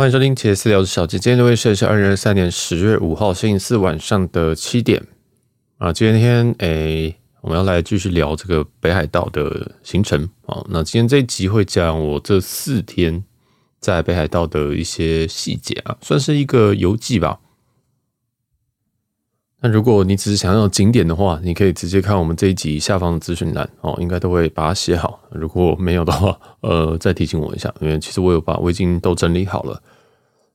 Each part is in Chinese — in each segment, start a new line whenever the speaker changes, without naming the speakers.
欢迎收听杰私聊的小杰。今天的位置是二零二三年十月五号星期四晚上的七点啊。今天诶，我们要来继续聊这个北海道的行程啊。那今天这一集会讲我这四天在北海道的一些细节啊，算是一个游记吧。那如果你只是想要景点的话，你可以直接看我们这一集下方的资讯栏哦，应该都会把它写好。如果没有的话，呃，再提醒我一下，因为其实我有把我已经都整理好了。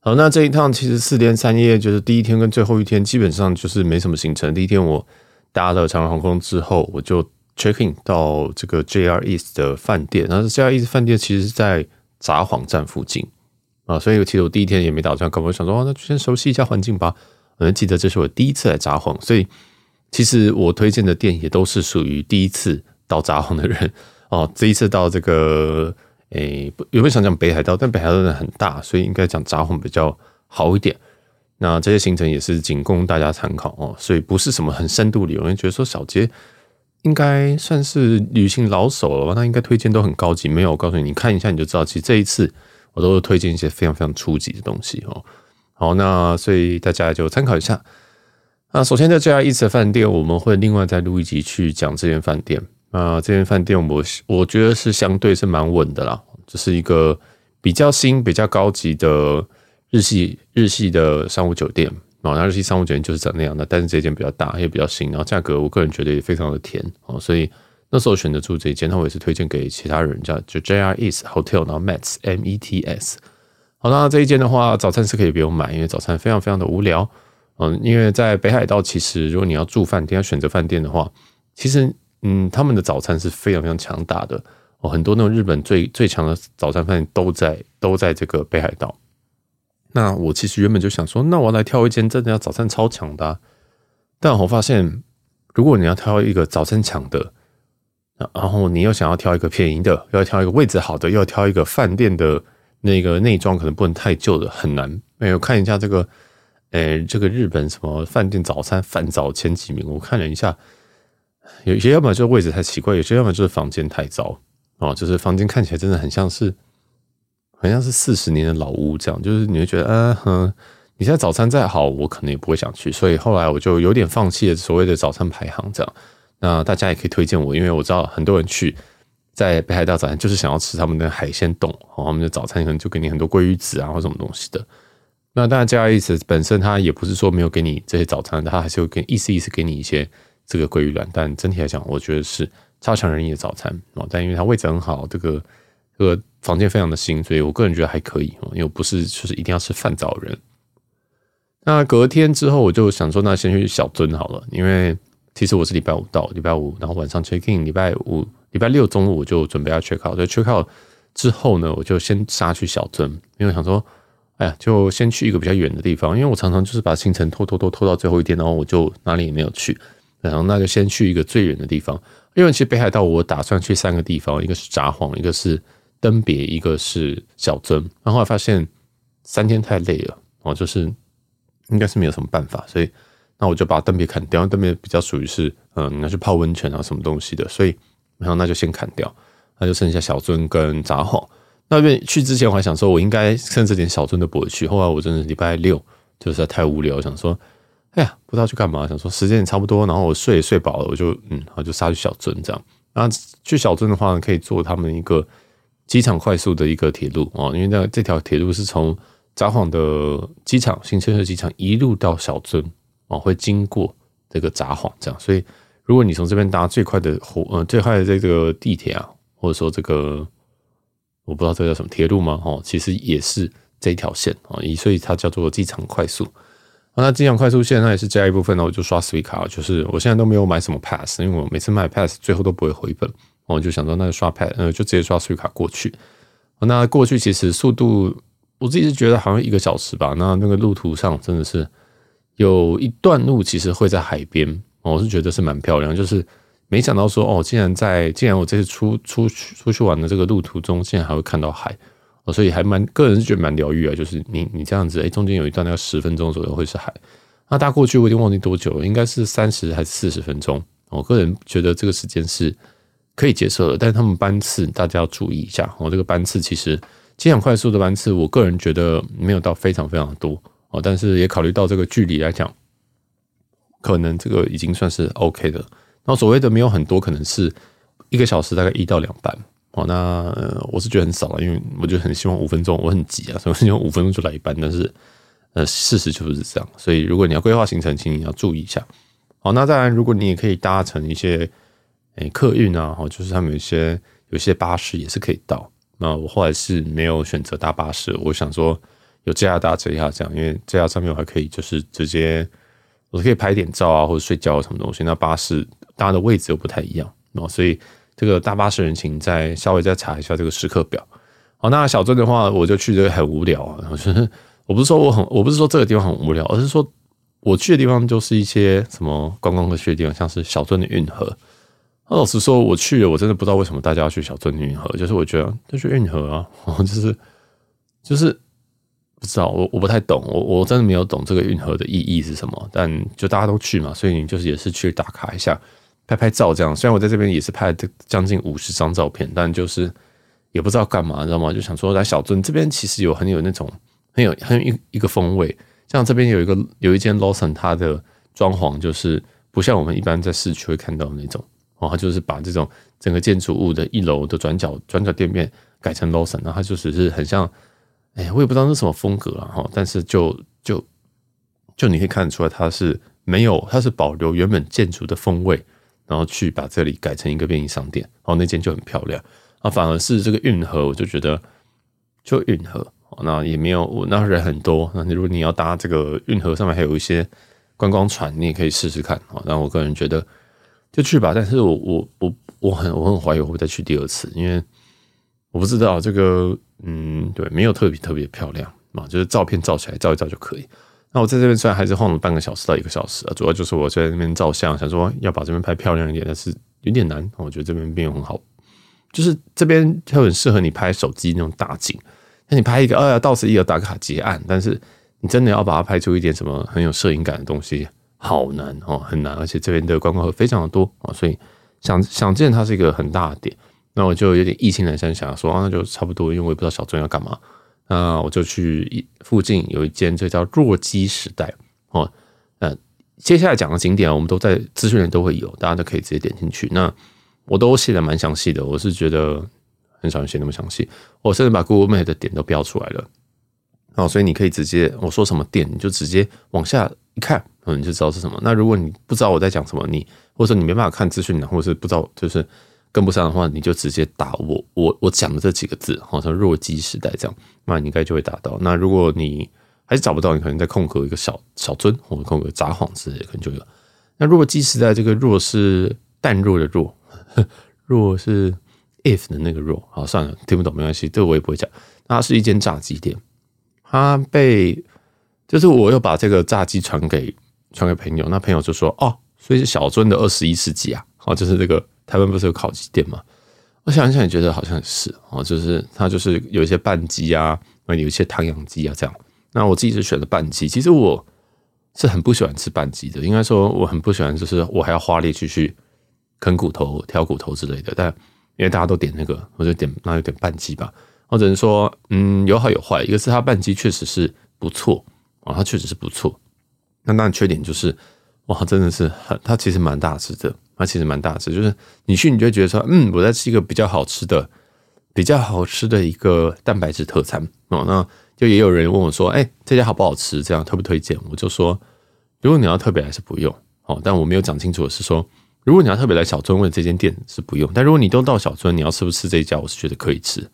好，那这一趟其实四天三夜，就是第一天跟最后一天基本上就是没什么行程。第一天我搭了长荣航空之后，我就 check in 到这个 JR East 的饭店，然后 JR East 饭店其实是在札幌站附近啊，所以其实我第一天也没打算，可能想说，哦，那就先熟悉一下环境吧。我还记得这是我第一次来札幌，所以其实我推荐的店也都是属于第一次到札幌的人哦。这一次到这个，诶，有没有想讲北海道？但北海道很大，所以应该讲札幌比较好一点。那这些行程也是仅供大家参考哦，所以不是什么很深度旅游。人觉得说小杰应该算是旅行老手了吧？那应该推荐都很高级。没有，我告诉你，你看一下你就知道，其实这一次我都是推荐一些非常非常初级的东西哦。好，那所以大家就参考一下。那首先在 JR East 的饭店，我们会另外再录一集去讲这间饭店。啊，这间饭店我我觉得是相对是蛮稳的啦，这是一个比较新、比较高级的日系日系的商务酒店啊。那日系商务酒店就是长那样的，但是这间比较大，也比较新，然后价格我个人觉得也非常的甜哦。所以那时候选择住这间，那我也是推荐给其他人，叫就 JR East Hotel，然后 Mets M E T S。好，那这一间的话，早餐是可以不用买，因为早餐非常非常的无聊。嗯，因为在北海道，其实如果你要住饭店，要选择饭店的话，其实嗯，他们的早餐是非常非常强大的哦。很多那种日本最最强的早餐饭店都在都在这个北海道。那我其实原本就想说，那我来挑一间真的要早餐超强的。但我发现，如果你要挑一个早餐强的，然后你又想要挑一个便宜的，又要挑一个位置好的，又要挑一个饭店的。那个内装可能不能太旧的，很难。没有看一下这个，诶、欸，这个日本什么饭店早餐饭早前几名，我看了一下，有些要么就是位置太奇怪，有些要么就是房间太糟哦，就是房间看起来真的很像是，很像是四十年的老屋这样，就是你会觉得，嗯、啊、哼，你现在早餐再好，我可能也不会想去，所以后来我就有点放弃了所谓的早餐排行这样。那大家也可以推荐我，因为我知道很多人去。在北海道早餐就是想要吃他们的海鲜丼，他们的早餐可能就给你很多鲑鱼子啊或什么东西的。那当然，JR East 本身它也不是说没有给你这些早餐，它还是会给意思意思给你一些这个鲑鱼卵。但整体来讲，我觉得是差强人意的早餐哦。但因为它位置很好，这个这个房间非常的新，所以我个人觉得还可以。因为不是就是一定要吃饭早人。那隔天之后，我就想说，那先去小樽好了，因为其实我是礼拜五到，礼拜五然后晚上 check in，礼拜五。礼拜六中午我就准备要 check out，所以 check out 之后呢，我就先杀去小樽，因为我想说，哎呀，就先去一个比较远的地方，因为我常常就是把行程拖拖拖拖到最后一天，然后我就哪里也没有去，然后那就先去一个最远的地方。因为其实北海道我打算去三个地方，一个是札幌，一个是登别，一个是小樽，然后后来发现三天太累了，哦，就是应该是没有什么办法，所以那我就把登别砍掉，登别比较属于是嗯，应该是泡温泉啊什么东西的，所以。然后那就先砍掉，那就剩下小樽跟札幌。那边去之前我还想说，我应该甚至连小樽都不会去。后来我真的礼拜六就是太无聊，想说，哎呀，不知道去干嘛。想说时间也差不多，然后我睡也睡饱了，我就嗯，然后就杀去小樽这样。然后去小樽的话，可以坐他们一个机场快速的一个铁路哦，因为那这条铁路是从札幌的机场新千岁机场一路到小樽哦，会经过这个札幌这样，所以。如果你从这边搭最快的火，呃，最快的这个地铁啊，或者说这个我不知道这叫什么铁路吗？哦，其实也是这一条线啊，所以它叫做机场快速。那机场快速线那也是加一部分呢，我就刷 s w e e t 卡就是我现在都没有买什么 Pass，因为我每次买 Pass 最后都不会回本，我就想说那就刷 Pass，呃，就直接刷 s w e e t 卡过去。那过去其实速度我自己是觉得好像一个小时吧。那那个路途上真的是有一段路其实会在海边。我是觉得是蛮漂亮，就是没想到说哦，竟然在竟然我这次出出去出去玩的这个路途中，竟然还会看到海哦，所以还蛮个人是觉得蛮疗愈啊。就是你你这样子，哎，中间有一段要十分钟左右会是海，那搭过去我已经忘记多久了，应该是三十还是四十分钟。我个人觉得这个时间是可以接受的，但是他们班次大家要注意一下哦，这个班次其实机场快速的班次，我个人觉得没有到非常非常多哦，但是也考虑到这个距离来讲，可能这个已经算是 OK 的。那所谓的没有很多，可能是一个小时大概一到两班哦。那、我是觉得很少了，因为我就很希望五分钟，我很急啊，所以希望五分钟就来一班。但是呃，事实就是这样。所以如果你要规划行程，请你要注意一下。好，那当然，如果你也可以搭乘一些诶客运啊，哦，就是他们有些有些巴士也是可以到。那我后来是没有选择搭巴士，我想说有 JR 搭 JR 这样，因为 JR 上面我还可以就是直接我可以拍点照啊，或者睡觉什么东西。那巴士搭的位置又不太一样哦，所以这个大巴士人请再稍微再查一下这个时刻表。好，那小镇的话，我就去这个很无聊啊。我是我不是说我很我不是说这个地方很无聊，而是说我去的地方就是一些什么观光客去的地方，像是小镇的运河。那老实说，我去了，我真的不知道为什么大家要去小镇的运河。就是我觉得就去运河啊，就是就是不知道，我我不太懂，我我真的没有懂这个运河的意义是什么。但就大家都去嘛，所以你就是也是去打卡一下，拍拍照这样。虽然我在这边也是拍了将近五十张照片，但就是也不知道干嘛，你知道吗？就想说来小镇这边其实有很有那种很有很有一一个风味。像这边有一个有一间 Lawson，它的装潢就是不像我们一般在市区会看到的那种。然后就是把这种整个建筑物的一楼的转角转角店面改成 Lawson，然后它就只是很像，哎，我也不知道是什么风格啊，哈，但是就就就你可以看得出来，它是没有，它是保留原本建筑的风味，然后去把这里改成一个便利商店，哦，那间就很漂亮啊，反而是这个运河，我就觉得就运河，那也没有，那人很多，那如果你要搭这个运河上面还有一些观光船，你也可以试试看啊，那我个人觉得。就去吧，但是我我我我很我很怀疑我会再去第二次，因为我不知道这个，嗯，对，没有特别特别漂亮啊，就是照片照起来照一照就可以。那我在这边虽然还是晃了半个小时到一个小时啊，主要就是我在那边照相，想说要把这边拍漂亮一点，但是有点难。我觉得这边没有很好，就是这边就很适合你拍手机那种大景，那你拍一个，哎呀，到此一游打卡结案，但是你真的要把它拍出一点什么很有摄影感的东西。好难哦，很难，而且这边的观光客非常的多啊，所以想想见它是一个很大的点，那我就有点意兴阑珊，想说啊，那就差不多，因为我也不知道小镇要干嘛，那我就去附近有一间，这叫弱鸡时代哦，呃，接下来讲的景点我们都在资讯栏都会有，大家都可以直接点进去。那我都写的蛮详细的，我是觉得很少人写那么详细，我甚至把 Google Map 的点都标出来了，哦，所以你可以直接我说什么店，你就直接往下一看。嗯，你就知道是什么。那如果你不知道我在讲什么，你或者说你没办法看资讯，或者是不知道就是跟不上的话，你就直接打我我我讲的这几个字，好像弱鸡时代这样，那你应该就会打到。那如果你还是找不到，你可能在空格一个小小樽或者空格札幌之类的，可能就有。那弱鸡时代这个弱是淡弱的弱，弱是 if 的那个弱。好，算了，听不懂没关系，这个我也不会讲。那它是一间炸鸡店，它被就是我又把这个炸鸡传给。传给朋友，那朋友就说：“哦，所以是小樽的二十一世纪啊，哦，就是这个台湾不是有烤鸡店吗？我想想也觉得好像是哦，就是它就是有一些半鸡啊，有一些唐扬鸡啊这样。那我自己是选了半鸡，其实我是很不喜欢吃半鸡的，应该说我很不喜欢，就是我还要花力气去啃骨头、挑骨头之类的。但因为大家都点那个，我就点那有点半鸡吧。我只能说，嗯，有好有坏。一个是它半鸡确实是不错啊，它确实是不错。”那当然缺点就是，哇，真的是很，它其实蛮大只的，它其实蛮大只，就是你去你就会觉得说，嗯，我在吃一个比较好吃的、比较好吃的一个蛋白质特餐哦。那就也有人问我说，哎，这家好不好吃？这样推不推荐？我就说，如果你要特别来是不用哦，但我没有讲清楚是说，如果你要特别来小樽问这间店是不用，但如果你都到小樽，你要吃不吃这一家，我是觉得可以吃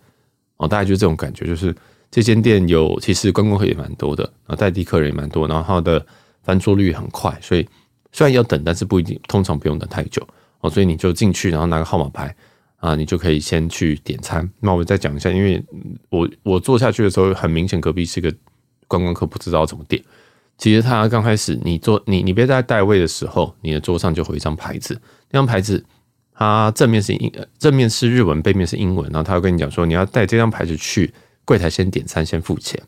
哦。大概就是这种感觉，就是这间店有其实观光客也蛮多的，然后在地客人也蛮多，然后它的。翻桌率很快，所以虽然要等，但是不一定，通常不用等太久哦。所以你就进去，然后拿个号码牌啊，你就可以先去点餐。那我再讲一下，因为我我坐下去的时候，很明显隔壁是一个观光客，不知道怎么点。其实他刚开始你坐你你别在带位的时候，你的桌上就会有一张牌子，那张牌子它正面是英正面是日文，背面是英文，然后他会跟你讲说，你要带这张牌子去柜台先点餐，先付钱。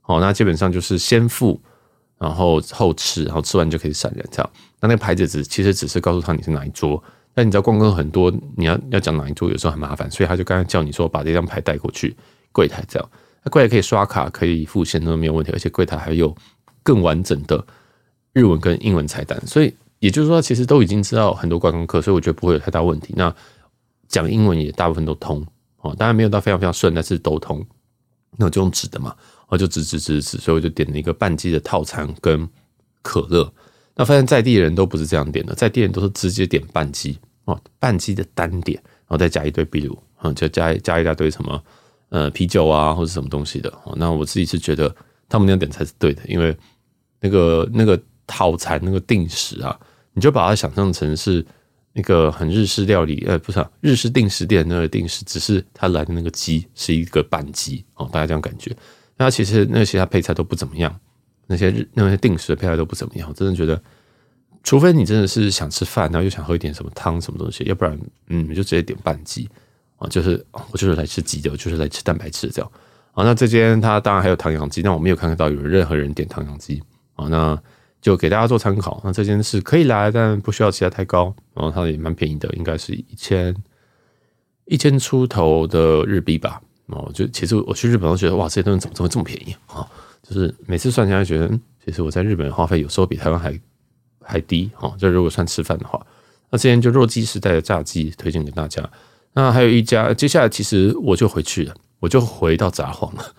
好，那基本上就是先付。然后后吃，然后吃完就可以闪人这样。那那个牌子只其实只是告诉他你是哪一桌。但你知道逛客很多，你要要讲哪一桌，有时候很麻烦，所以他就刚才叫你说把这张牌带过去柜台这样。那柜台可以刷卡，可以付现都没有问题，而且柜台还有更完整的日文跟英文菜单，所以也就是说，其实都已经知道很多观光客，所以我觉得不会有太大问题。那讲英文也大部分都通哦，当然没有到非常非常顺，但是都通。那我就用纸的嘛，我就纸纸纸纸，所以我就点了一个半鸡的套餐跟可乐。那发现在地人都不是这样点的，在地人都是直接点半鸡哦，半鸡的单点，然后再加一堆比如，嗯，就加加一大堆什么呃啤酒啊或者什么东西的。那我自己是觉得他们那样点才是对的，因为那个那个套餐那个定食啊，你就把它想象成是。那个很日式料理，呃，不是、啊、日式定食店那个定食，只是他来的那个鸡是一个半鸡哦，大家这样感觉。那其实那些其他配菜都不怎么样，那些那些定食的配菜都不怎么样。我真的觉得，除非你真的是想吃饭，然后又想喝一点什么汤什么东西，要不然，嗯，你就直接点半鸡啊，就是我就是来吃鸡的，我就是来吃蛋白质的这样。啊，那这间它当然还有唐扬鸡，但我没有看到有任何人点唐扬鸡啊，那。就给大家做参考，那这件事可以来，但不需要期待太高。然后它也蛮便宜的，应该是一千一千出头的日币吧。哦，就其实我去日本都觉得，哇，这些东西怎么怎么这么便宜啊？就是每次算下来觉得，其实我在日本的花费有时候比台湾还还低。哈，就如果算吃饭的话，那之前就若鸡时代的炸鸡推荐给大家。那还有一家，接下来其实我就回去了，我就回到札幌了。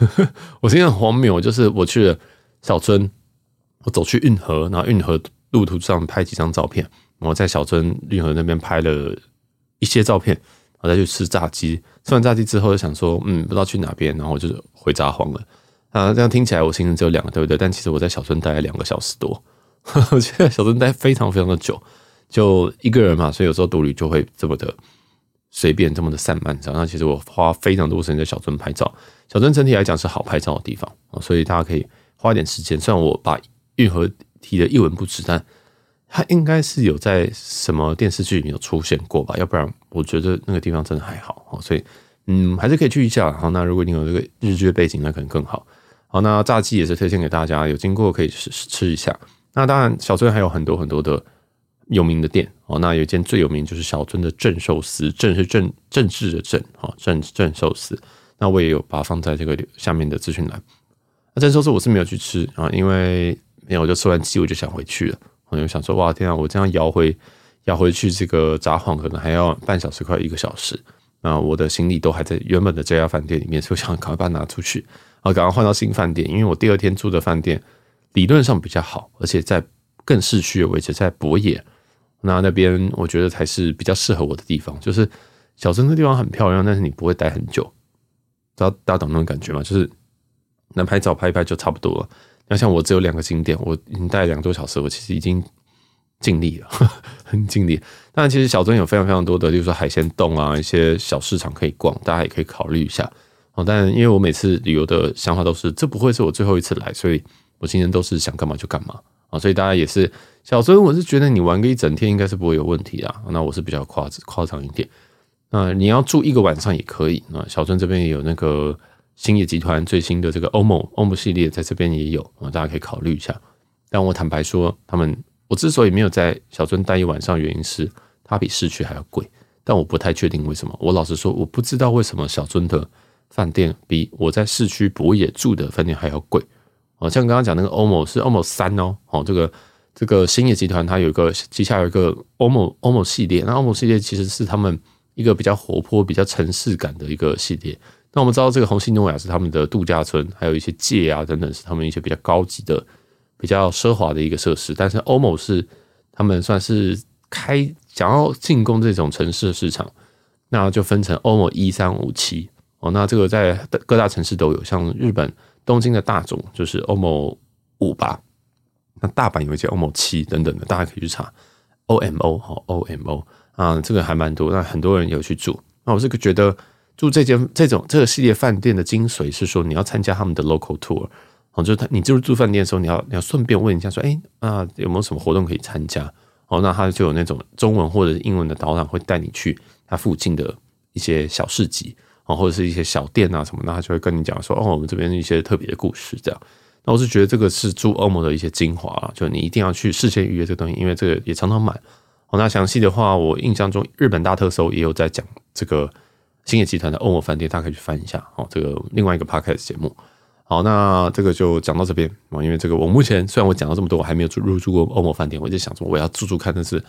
我今天很荒谬，就是我去了小樽。我走去运河，然后运河路途上拍几张照片，然后在小樽运河那边拍了一些照片，我再去吃炸鸡。吃完炸鸡之后，就想说，嗯，不知道去哪边，然后我就回札幌了。啊，这样听起来我行程只有两个，对不对？但其实我在小樽待了两个小时多，我觉得小樽待非常非常的久，就一个人嘛，所以有时候独旅就会这么的随便，这么的散漫。这样，那其实我花非常多时间在小樽拍照。小樽整体来讲是好拍照的地方，所以大家可以花一点时间。虽然我把运河提的一文不值，但他应该是有在什么电视剧里面有出现过吧？要不然我觉得那个地方真的还好哦，所以嗯，还是可以去一下。好，那如果你有这个日剧背景，那可能更好。好，那炸鸡也是推荐给大家，有经过可以吃吃一下。那当然，小樽还有很多很多的有名的店哦。那有一间最有名就是小樽的正寿司，正是正政治的正，哈，正正寿司。那我也有把它放在这个下面的资讯栏。那正寿司我是没有去吃啊，因为。没有，我就吃完鸡我就想回去了。我就想说，哇，天啊，我这样摇回摇回去这个札幌，可能还要半小时快一个小时。那我的行李都还在原本的这家饭店里面，所以我想赶快把它拿出去，然后赶快换到新饭店。因为我第二天住的饭店理论上比较好，而且在更市区的位置，在博野。那那边我觉得才是比较适合我的地方。就是小镇的地方很漂亮，但是你不会待很久。知道大家懂那种感觉吗？就是能拍照拍一拍就差不多了。那像我只有两个景点，我已经待两个多小时，我其实已经尽力了，很尽力。但，其实小樽有非常非常多的，例如说海鲜洞啊，一些小市场可以逛，大家也可以考虑一下。哦，但因为我每次旅游的想法都是，这不会是我最后一次来，所以我今天都是想干嘛就干嘛啊。所以大家也是小樽，我是觉得你玩个一整天应该是不会有问题的。那我是比较夸夸张一点，那你要住一个晚上也可以。那小樽这边也有那个。星野集团最新的这个 OMO OMO 系列在这边也有啊，大家可以考虑一下。但我坦白说，他们我之所以没有在小樽待一晚上，原因是它比市区还要贵。但我不太确定为什么。我老实说，我不知道为什么小樽的饭店比我在市区博野住的饭店还要贵。哦，像刚刚讲那个 OMO 是 OMO 三哦，哦，这个这个星野集团它有一个旗下有一个 OMO OMO 系列，那 OMO 系列其实是他们一个比较活泼、比较城市感的一个系列。那我们知道，这个红星诺亚是他们的度假村，还有一些界啊等等，是他们一些比较高级的、比较奢华的一个设施。但是欧某是他们算是开想要进攻这种城市的市场，那就分成欧某一三五七哦。那这个在各大城市都有，像日本东京的大塚就是欧某五吧，那大阪有一些欧某七等等的，大家可以去查 O M O 哈 O M O 啊，这个还蛮多，那很多人有去住。那我是觉得。住这间这种这个系列饭店的精髓是说，你要参加他们的 local tour，哦，就是他你就是住饭店的时候，你要你要顺便问一下说，哎啊有没有什么活动可以参加？哦，那他就有那种中文或者英文的导览会带你去他附近的一些小市集，哦，或者是一些小店啊什么，那他就会跟你讲说，哦，我们这边一些特别的故事这样。那我是觉得这个是住欧盟的一些精华，就你一定要去事先预约这个东西，因为这个也常常满。哦，那详细的话，我印象中日本大特搜也有在讲这个。星野集团的欧摩饭店，大家可以去翻一下哦。这个另外一个 podcast 节目。好，那这个就讲到这边啊。因为这个我目前虽然我讲了这么多，我还没有住入住过欧摩饭店，我就想说我要住住看，但是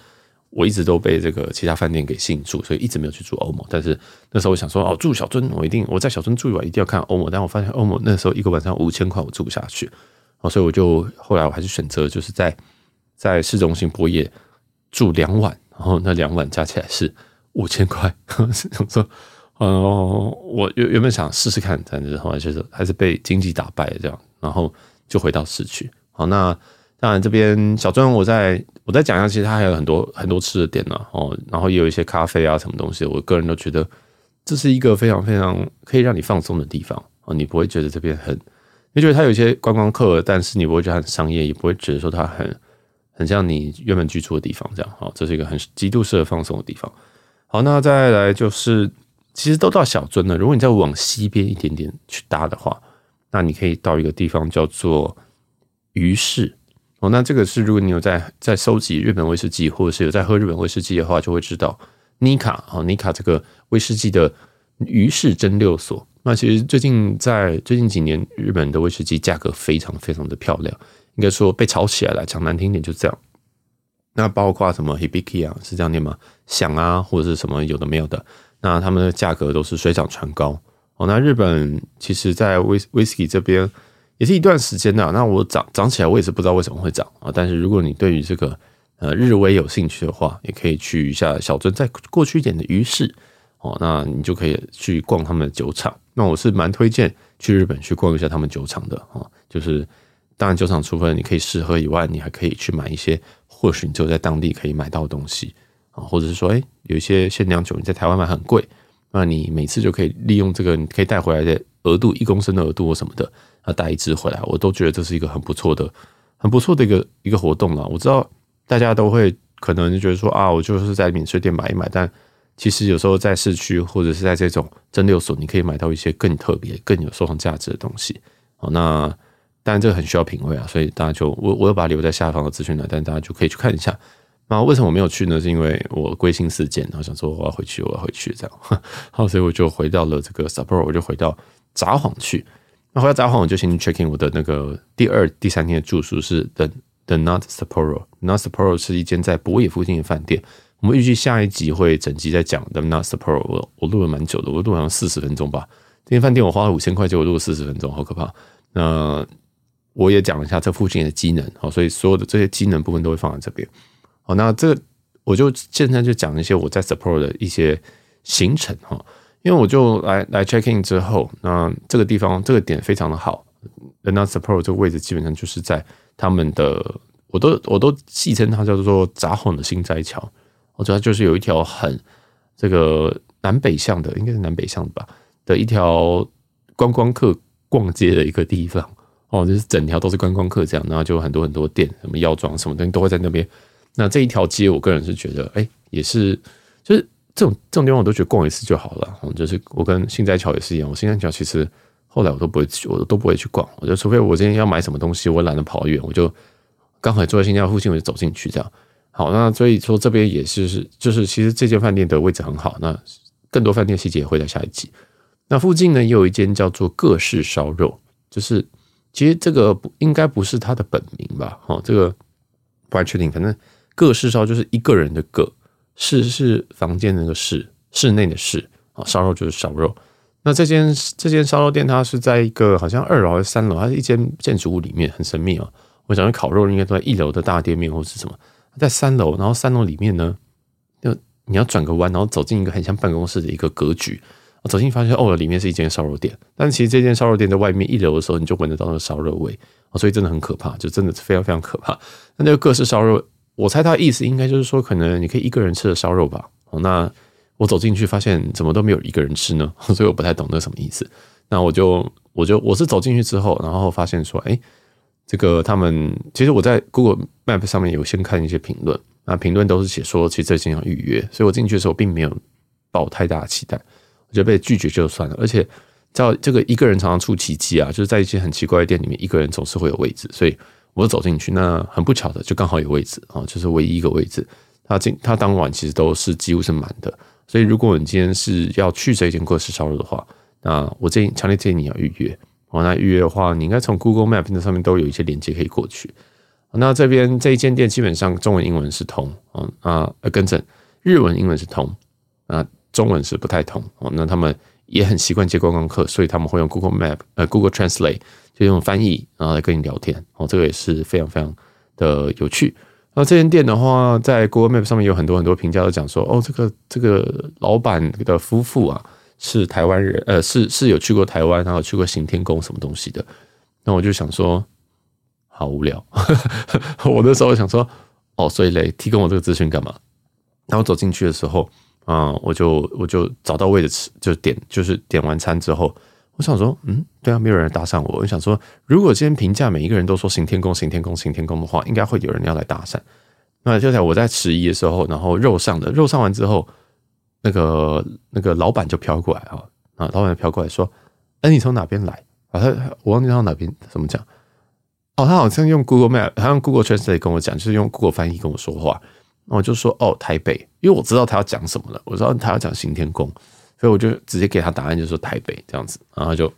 我一直都被这个其他饭店给吸引住，所以一直没有去住欧摩。但是那时候我想说哦，住小樽，我一定我在小樽住一晚，一定要看欧摩。但我发现欧摩那时候一个晚上五千块，我住不下去。哦，所以我就后来我还是选择就是在在市中心博野住两晚，然后那两晚加起来是五千块。想说。哦，我原原本想试试看，但是后来就是还是被经济打败了这样，然后就回到市区。好，那当然这边小樽，我再我再讲一下，其实它还有很多很多吃的点呢。哦，然后也有一些咖啡啊什么东西，我个人都觉得这是一个非常非常可以让你放松的地方哦。你不会觉得这边很，你觉得它有一些观光客，但是你不会觉得很商业，也不会觉得说它很很像你原本居住的地方这样。好，这是一个很极度适合放松的地方。好，那再来就是。其实都到小樽了。如果你再往西边一点点去搭的话，那你可以到一个地方叫做鱼市哦。那这个是如果你有在在收集日本威士忌，或者是有在喝日本威士忌的话，就会知道尼卡哦，尼卡这个威士忌的鱼市蒸馏所。那其实最近在最近几年，日本的威士忌价格非常非常的漂亮，应该说被炒起来了。讲难听点就这样。那包括什么 Hibiki 啊，是这样念吗？响啊，或者是什么有的没有的。那他们的价格都是水涨船高哦。那日本其实，在威威士忌这边也是一段时间的。那我涨涨起来，我也是不知道为什么会涨啊。但是如果你对于这个呃日威有兴趣的话，也可以去一下小樽再过去一点的鱼市哦。那你就可以去逛他们的酒厂。那我是蛮推荐去日本去逛一下他们酒厂的哦。就是当然酒厂除了你可以试喝以外，你还可以去买一些或许你只有在当地可以买到的东西。啊，或者是说，哎，有一些限量酒你在台湾买很贵，那你每次就可以利用这个，你可以带回来的额度一公升的额度或什么的，啊，带一支回来，我都觉得这是一个很不错的、很不错的一个一个活动了。我知道大家都会可能就觉得说啊，我就是在免税店买一买，但其实有时候在市区或者是在这种蒸馏所，你可以买到一些更特别、更有收藏价值的东西。好，那当然这个很需要品味啊，所以大家就我我有把它留在下方的资讯栏，但大家就可以去看一下。那为什么我没有去呢？是因为我归心似箭，然后想说我要回去，我要回去这样。好，所以我就回到了这个 Sapporo，我就回到札幌去。那回到札幌，我就先 check in 我的那个第二、第三天的住宿是 The The Not Sapporo。Not Sapporo 是一间在博野附近的饭店。我们预计下一集会整集在讲 The Not Sapporo。我我录了蛮久的，我录好像四十分钟吧。这间饭店我花了五千块，结果录了四十分钟，好可怕。那我也讲了一下这附近的机能，好，所以所有的这些机能部分都会放在这边。好，那这个我就现在就讲一些我在 Support 的一些行程哈，因为我就来来 check in 之后，那这个地方这个点非常的好，那 Support 这个位置基本上就是在他们的，我都我都戏称它叫做札幌的心斋桥，我觉得就是有一条很这个南北向的，应该是南北向的吧的一条观光客逛街的一个地方哦，就是整条都是观光客这样，然后就很多很多店，什么药妆什么东西都会在那边。那这一条街，我个人是觉得，哎、也是，就是这种这种地方，我都觉得逛一次就好了。就是我跟心斋桥也是一样，我心斋桥其实后来我都不会去，我都不会去逛。我就除非我今天要买什么东西，我懒得跑远，我就刚好坐在心斋桥附近，我就走进去这样。好，那所以说这边也是是，就是其实这间饭店的位置很好。那更多饭店细节会在下一集。那附近呢，也有一间叫做各式烧肉，就是其实这个不应该不是它的本名吧？哦，这个不太确定，反正。各式烧就是一个人的个，室是房间的那个室，室内的室啊，烧肉就是烧肉。那这间这间烧肉店，它是在一个好像二楼还是三楼，它是一间建筑物里面，很神秘啊。我想烤肉应该都在一楼的大店面或是什么，在三楼，然后三楼里面呢，就你要转个弯，然后走进一个很像办公室的一个格局，走进发现哦，里面是一间烧肉店。但其实这间烧肉店在外面一楼的时候，你就闻得到那个烧肉味，所以真的很可怕，就真的非常非常可怕。那那个各式烧肉。我猜他的意思应该就是说，可能你可以一个人吃的烧肉吧。哦，那我走进去发现怎么都没有一个人吃呢？所以我不太懂那什么意思。那我就我就我是走进去之后，然后发现说，哎，这个他们其实我在 Google Map 上面有先看一些评论，那评论都是写说，其实这间要预约。所以我进去的时候并没有抱太大的期待，我觉得被拒绝就算了。而且叫这个一个人常常出奇迹啊，就是在一些很奇怪的店里面，一个人总是会有位置，所以。我走进去，那很不巧的，就刚好有位置啊，就是唯一一个位置。他今他当晚其实都是几乎是满的，所以如果你今天是要去这一间过式烧肉的话，那我建议强烈建议你要预约。哦，那预约的话，你应该从 Google Map 那上面都有一些连接可以过去。那这边这一间店基本上中文、英文是通，哦啊，更正，日文、英文是通，啊，中文是不太通。哦，那他们也很习惯接观光客，所以他们会用 Google Map，呃，Google Translate 就用翻译，然后来跟你聊天。哦，这个也是非常非常的有趣。那这间店的话，在 Google Map 上面有很多很多评价都讲说，哦，这个这个老板的夫妇啊。是台湾人，呃，是是有去过台湾，然后去过行天宫什么东西的。那我就想说，好无聊。我那时候想说，哦，所以嘞，提供我这个资讯干嘛？然后走进去的时候，嗯，我就我就找到位置吃，就点就是点完餐之后，我想说，嗯，对啊，没有人搭讪我。我想说，如果今天评价每一个人都说行天宫、行天宫、行天宫的话，应该会有人要来搭讪。那就在我在迟疑的时候，然后肉上的肉上完之后。那个那个老板就飘过来啊，啊，老板就飘过来说：“哎，你从哪边来？”啊，他我忘记他哪边怎么讲。哦，他好像用 Google Map，他用 Google Translate 跟我讲，就是用 Google 翻译跟我说话。那我就说：“哦，台北。”因为我知道他要讲什么了，我知道他要讲行天宫，所以我就直接给他答案，就说台北这样子。然后就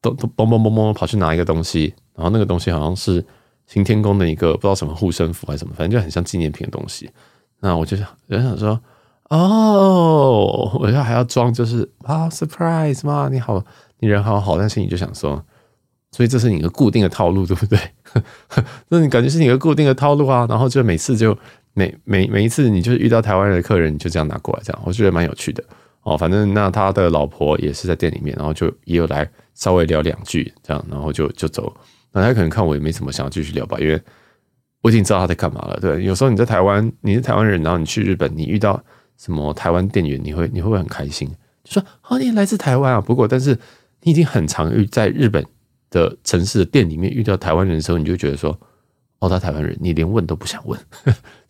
都都嘣嘣嘣嘣跑去拿一个东西，然后那个东西好像是行天宫的一个不知道什么护身符还是什么，反正就很像纪念品的东西。那我就想，就想说。哦，我现在还要装，就是啊，surprise 嘛，你好，你人好好，但是你就想说，所以这是你一个固定的套路，对不对？那你感觉是你的固定的套路啊，然后就每次就每每每一次，你就是遇到台湾的客人，你就这样拿过来，这样我觉得蛮有趣的哦。反正那他的老婆也是在店里面，然后就也有来稍微聊两句，这样，然后就就走。那他可能看我也没什么想要继续聊吧，因为我已经知道他在干嘛了。对，有时候你在台湾，你是台湾人，然后你去日本，你遇到。什么台湾店员，你会你会不会很开心？就说哦，你来自台湾啊。不过，但是你已经很常遇在日本的城市的店里面遇到台湾人的时候，你就觉得说哦，他台湾人，你连问都不想问。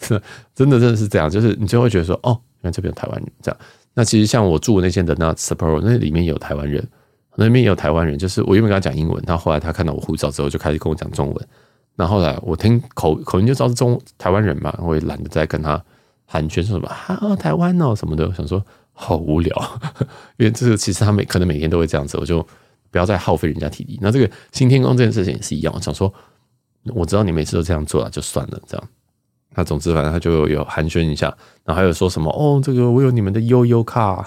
是 真的，真的是这样。就是你就会觉得说哦，原来这边有台湾人这样。那其实像我住那间的那 Sapporo 那里面有台湾人，那边也有台湾人。就是我原本跟他讲英文，然后来他看到我护照之后，就开始跟我讲中文。然后来我听口口音就知道是中台湾人嘛，我也懒得再跟他。寒暄说什么啊？台湾哦什么的，想说好无聊，因为这个其实他每可能每天都会这样子，我就不要再耗费人家体力。那这个新天宫这件事情也是一样，我想说我知道你每次都这样做了，就算了这样。那总之反正他就有寒暄一下，然后还有说什么哦，这个我有你们的悠悠卡，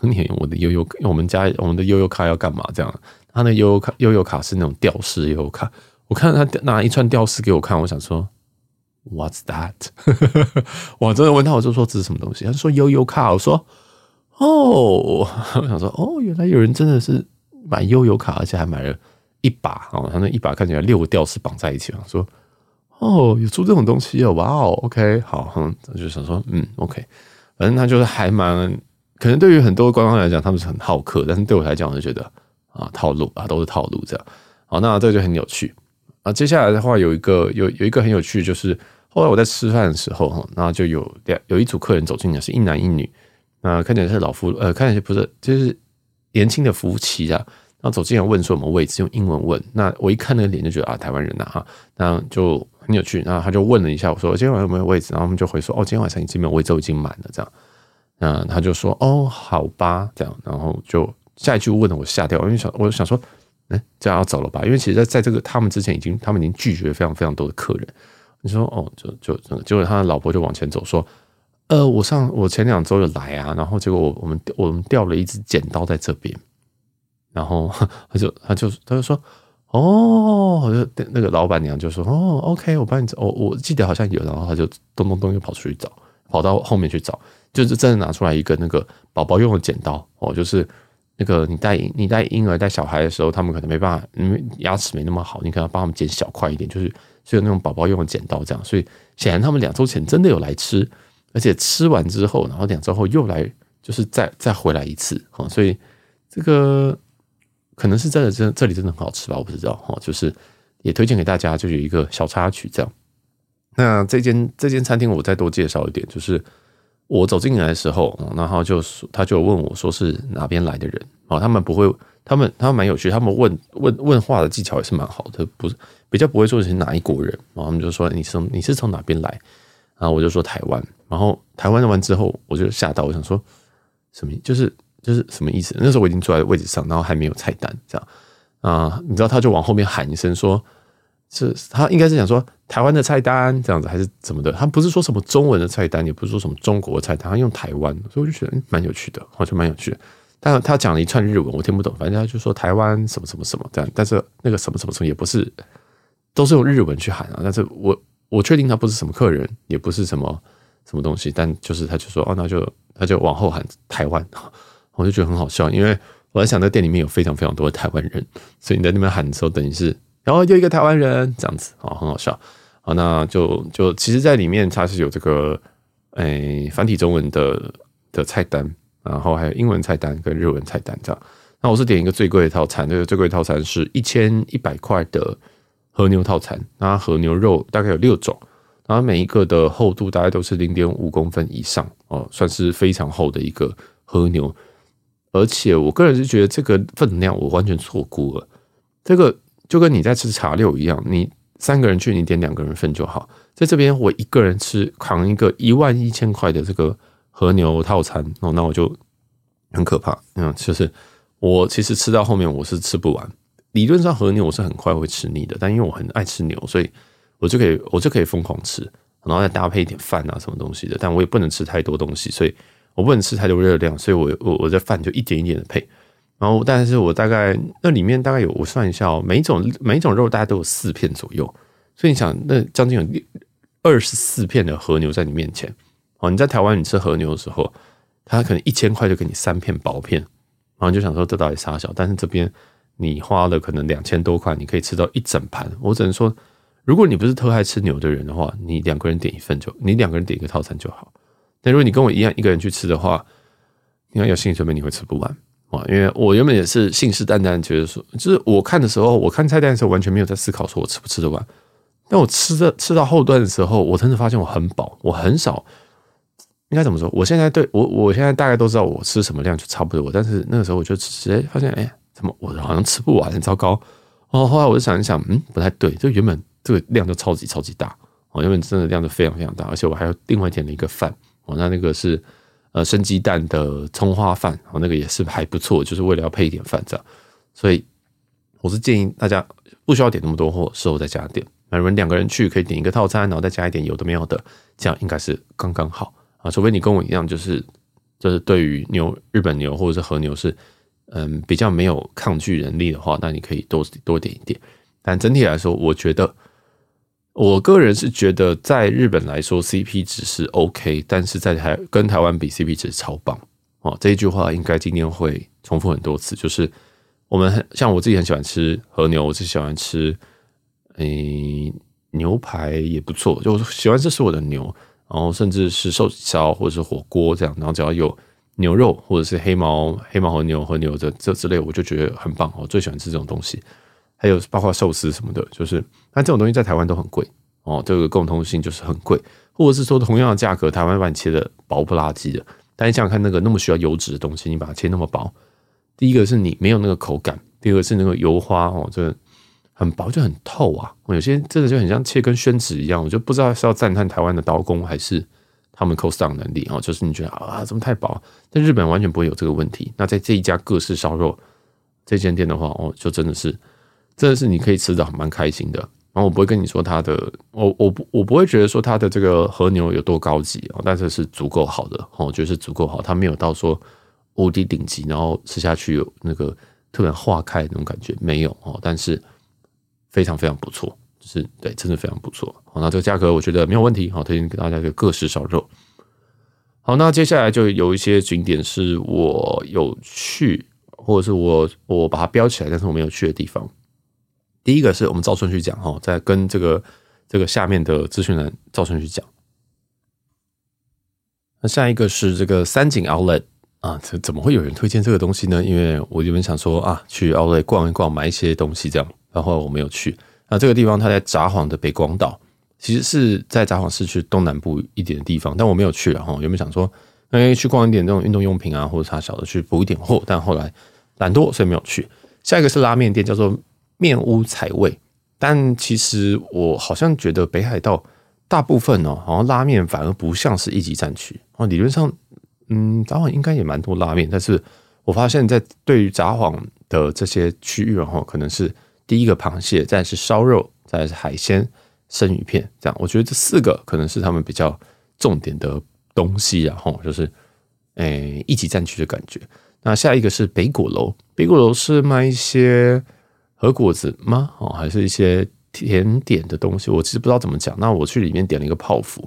你我的悠悠，我们家我们的悠悠卡要干嘛？这样，他那悠悠卡悠悠卡是那种吊饰悠悠卡，我看他拿一串吊饰给我看，我想说。What's that？我真的问他，我就说这是什么东西？他说悠悠卡。我说哦，我想说哦，原来有人真的是买悠悠卡，而且还买了一把哦。他那一把看起来六个吊饰绑在一起。我说哦，有出这种东西哦，哇哦，OK，好，哼，我就想说嗯，OK，反正他就是还蛮可能对于很多官方来讲，他们是很好客，但是对我来讲，我就觉得啊，套路啊，都是套路这样。好，那这个就很有趣。啊，接下来的话有一个有有一个很有趣，就是后来我在吃饭的时候哈，那就有两有一组客人走进来，是一男一女，那看起来是老夫呃，看起来不是就是年轻的夫妻啊，然后走进来问说有没有位置，用英文问。那我一看那个脸就觉得啊，台湾人呐哈，那就很有趣。然后他就问了一下我说今天晚上有没有位置，然后我们就回说哦，今天晚上已经没有位置，都已经满了这样。那他就说哦，好吧这样，然后就下一句问了我吓掉，因为想我想说。哎，这样要走了吧？因为其实在在这个他们之前已经，他们已经拒绝了非常非常多的客人。你说哦，就就结果他的老婆就往前走说：“呃，我上我前两周有来啊，然后结果我我们我们掉了一只剪刀在这边，然后 他就他就他就说哦，就那个老板娘就说哦，OK，我帮你找，我我记得好像有，然后他就咚咚咚又跑出去找，跑到后面去找，就是真的拿出来一个那个宝宝用的剪刀哦，就是。”那个你带你带婴儿带小孩的时候，他们可能没办法，因为牙齿没那么好，你可能帮他们剪小块一点，就是是有那种宝宝用的剪刀这样。所以显然他们两周前真的有来吃，而且吃完之后，然后两周后又来，就是再再回来一次哈。所以这个可能是真的，真这里真的很好吃吧？我不知道哈。就是也推荐给大家，就有一个小插曲这样。那这间这间餐厅我再多介绍一点，就是。我走进来的时候，然后就他就问我说是哪边来的人啊？他们不会，他们他们蛮有趣，他们问问问话的技巧也是蛮好的，不是比较不会说是哪一国人，然后他们就说你是从你是从哪边来然后我就说台湾，然后台湾完之后，我就吓到，我想说什么，就是就是什么意思？那时候我已经坐在位置上，然后还没有菜单，这样啊、你知道他就往后面喊一声说，是他应该是想说台湾的菜单这样子，还是怎么的？他不是说什么中文的菜单，也不是说什么中国菜单，他用台湾，所以我就觉得蛮有趣的，好像蛮有趣的。但他讲了一串日文，我听不懂，反正他就说台湾什么什么什么这样，但是那个什么什么什么也不是，都是用日文去喊啊，但是我。我确定他不是什么客人，也不是什么什么东西，但就是他就说哦，那就他就往后喊台湾，我就觉得很好笑，因为我在想，那店里面有非常非常多的台湾人，所以你在那边喊的时候，等于是然后又一个台湾人这样子啊，很好笑。好，那就就其实，在里面它是有这个诶、繁体中文的的菜单，然后还有英文菜单跟日文菜单这样。那我是点一个最贵的套餐，这个最贵的套餐是一千一百块的。和牛套餐，那和牛肉大概有六种，然后每一个的厚度大概都是零点五公分以上哦，算是非常厚的一个和牛。而且我个人是觉得这个分量我完全错估了，这个就跟你在吃茶六一样，你三个人去你点两个人份就好，在这边我一个人吃扛一个一万一千块的这个和牛套餐哦，那我就很可怕，嗯，就是我其实吃到后面我是吃不完。理论上和牛我是很快会吃腻的，但因为我很爱吃牛，所以我就可以我就可以疯狂吃，然后再搭配一点饭啊什么东西的。但我也不能吃太多东西，所以我不能吃太多热量，所以我我我在饭就一点一点的配。然后，但是我大概那里面大概有我算一下哦，每一种每一种肉大概都有四片左右，所以你想那将近有二十四片的和牛在你面前哦。你在台湾你吃和牛的时候，他可能一千块就给你三片薄片，然后就想说这到底啥小？但是这边。你花了可能两千多块，你可以吃到一整盘。我只能说，如果你不是特爱吃牛的人的话，你两个人点一份就，你两个人点一个套餐就好。但如果你跟我一样一个人去吃的话，你要有心理准备，你会吃不完啊！因为我原本也是信誓旦旦觉得说，就是我看的时候，我看菜单的时候完全没有在思考说我吃不吃得完。但我吃的吃到后段的时候，我真的发现我很饱，我很少应该怎么说？我现在对我我现在大概都知道我吃什么量就差不多，但是那个时候我就直接发现，哎。怎么我好像吃不完，很糟糕哦。后来我就想一想，嗯，不太对，就原本这个量就超级超级大哦，原本真的量就非常非常大，而且我还有另外点了一个饭哦，那那个是呃生鸡蛋的葱花饭哦，那个也是还不错，就是为了要配一点饭这样。所以我是建议大家不需要点那么多货，事后再加点。那如果两个人去可以点一个套餐，然后再加一点有的没有的，这样应该是刚刚好啊。除非你跟我一样，就是就是对于牛日本牛或者是和牛是。嗯，比较没有抗拒能力的话，那你可以多多点一点。但整体来说，我觉得我个人是觉得，在日本来说，CP 值是 OK，但是在台跟台湾比，CP 值超棒哦。这一句话应该今天会重复很多次，就是我们很像我自己很喜欢吃和牛，我是喜欢吃诶、牛排也不错，就喜欢这是我的牛，然后甚至是寿喜烧或者是火锅这样，然后只要有。牛肉或者是黑毛黑毛和牛和牛的这之类，我就觉得很棒。我最喜欢吃这种东西，还有包括寿司什么的，就是那这种东西在台湾都很贵哦。这个共通性就是很贵，或者是说同样的价格，台湾把你切的薄不拉几的。但你想想看，那个那么需要油脂的东西，你把它切那么薄，第一个是你没有那个口感，第二个是那个油花哦，这很薄就很透啊。有些真的就很像切跟宣纸一样，我就不知道是要赞叹台湾的刀工还是。他们 cost down 能力哦，就是你觉得啊，怎么太薄？在日本完全不会有这个问题。那在这一家各式烧肉这间店的话，哦，就真的是，真的是你可以吃的蛮开心的。然后我不会跟你说它的，我我不我不会觉得说它的这个和牛有多高级哦，但是是足够好的哦，我觉得是足够好。它没有到说无敌顶级，然后吃下去有那个特别化开那种感觉没有哦，但是非常非常不错。就是对，真的非常不错。好，那这个价格我觉得没有问题。好，推荐给大家一个各式烧肉。好，那接下来就有一些景点是我有去，或者是我我把它标起来，但是我没有去的地方。第一个是我们照顺序讲哈，在跟这个这个下面的咨询人照顺序讲。那下一个是这个三井 Outlet 啊，这怎么会有人推荐这个东西呢？因为我原本想说啊，去 Outlet 逛一逛，买一些东西这样，然后我没有去。那这个地方它在札幌的北广岛，其实是在札幌市区东南部一点的地方，但我没有去啊。哈，原本想说，哎，去逛一点这种运动用品啊，或者啥小的去补一点货，但后来懒惰，所以没有去。下一个是拉面店，叫做面屋彩味，但其实我好像觉得北海道大部分哦，好像拉面反而不像是一级战区哦。理论上，嗯，札幌应该也蛮多拉面，但是我发现，在对于札幌的这些区域，然后可能是第一个螃蟹，再是烧肉，再是海鲜、生鱼片，这样。我觉得这四个可能是他们比较重点的东西，然后就是，诶，一级战区的感觉。那下一个是北果楼，北果楼是卖一些和果子吗？哦，还是一些甜点的东西？我其实不知道怎么讲。那我去里面点了一个泡芙，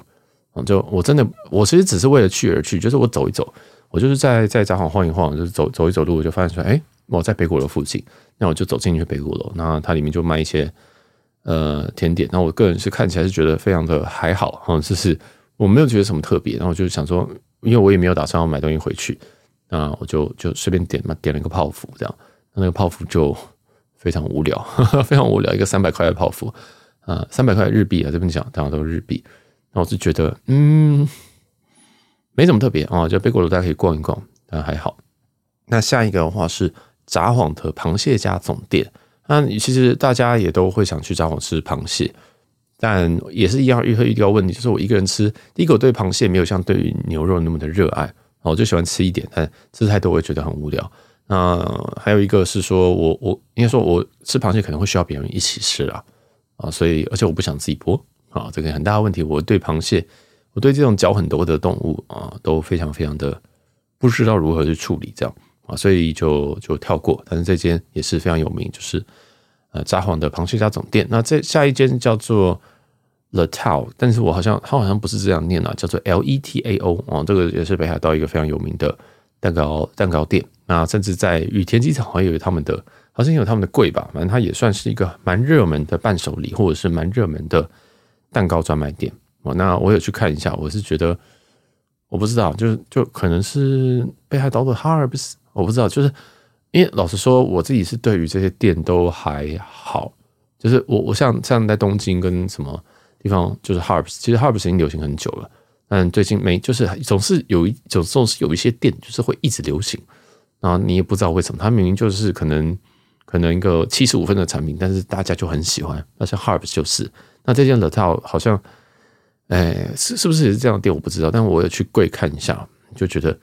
就我真的，我其实只是为了去而去，就是我走一走，我就是在在札幌晃一晃，就是走走一走路，我就发现说，哎，我在北果楼附近，那我就走进去北果楼，那它里面就卖一些呃甜点。那我个人是看起来是觉得非常的还好，哈，就是我没有觉得什么特别，然后我就想说，因为我也没有打算要买东西回去。那我就就随便点嘛，点了一个泡芙，这样，那个泡芙就非常无聊，呵 呵非常无聊，一个三百块的泡芙，啊，三百块日币啊，这边讲当然都是日币，那我是觉得，嗯，没什么特别啊，就北果楼大家可以逛一逛，但还好。那下一个的话是札幌的螃蟹家总店，那其实大家也都会想去札幌吃螃蟹，但也是一样遇到遇到问题，就是我一个人吃，第一个我对螃蟹没有像对于牛肉那么的热爱。我就喜欢吃一点，但吃太多我会觉得很无聊。那还有一个是说我我应该说我吃螃蟹可能会需要别人一起吃啦啊，所以而且我不想自己剥啊，这个很大的问题。我对螃蟹，我对这种脚很多的动物啊都非常非常的不知道如何去处理这样啊，所以就就跳过。但是这间也是非常有名，就是呃札幌的螃蟹家总店。那这下一间叫做。The Tao，但是我好像它好像不是这样念啊，叫做 L E T A O 哦，这个也是北海道一个非常有名的蛋糕蛋糕店。那甚至在羽田机场还有他们的，好像有他们的柜吧，反正它也算是一个蛮热门的伴手礼或者是蛮热门的蛋糕专卖店哦。那我有去看一下，我是觉得我不知道，就是就可能是北海道的 Harbs，我不知道，就是因为老实说，我自己是对于这些店都还好，就是我我像像在东京跟什么。地方就是 Harbs，其实 Harbs 已经流行很久了，但最近没就是总是有一总总是有一些店就是会一直流行，然后你也不知道为什么，它明明就是可能可能一个七十五分的产品，但是大家就很喜欢。那像 Harbs 就是，那这件 The Tao 好像，哎，是是不是也是这样的店我不知道，但我有去柜看一下，就觉得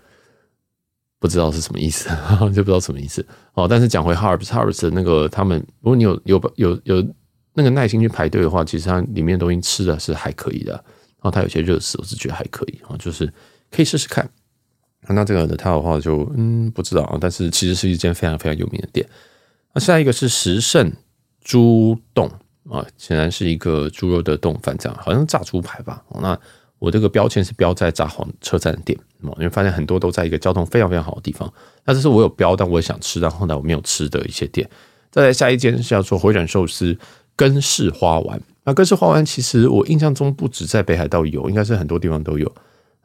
不知道是什么意思，就不知道什么意思哦。但是讲回 Harbs，Harbs 的那个他们，如果你有有有有。那个耐心去排队的话，其实它里面的东西吃的是还可以的。然后它有些热食，我是觉得还可以啊，就是可以试试看。那这个的它的话就嗯不知道啊，但是其实是一间非常非常有名的店。那下一个是十胜猪冻啊，显然是一个猪肉的冻饭，这样好像炸猪排吧。那我这个标签是标在札幌车站的店，因为发现很多都在一个交通非常非常好的地方。那这是我有标，但我也想吃，但后来我没有吃的一些店。再来下一间是叫做回转寿司。根室花丸，那根式花丸其实我印象中不止在北海道有，应该是很多地方都有。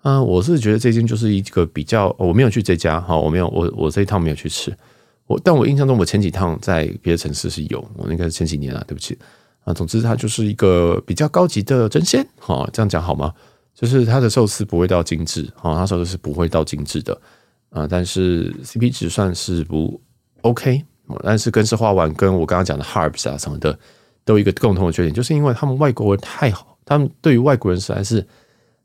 啊，我是觉得这间就是一个比较，我没有去这家，哈，我没有，我我这一趟没有去吃。我但我印象中我前几趟在别的城市是有，我应该是前几年啊，对不起。啊，总之它就是一个比较高级的争鲜，哈，这样讲好吗？就是它的寿司不会到精致，哈，它寿司是不会到精致的，啊，但是 CP 值算是不 OK。但是根式花丸跟我刚刚讲的 Harbs 啊什么的。都一个共同的缺点，就是因为他们外国人太好，他们对于外国人实在是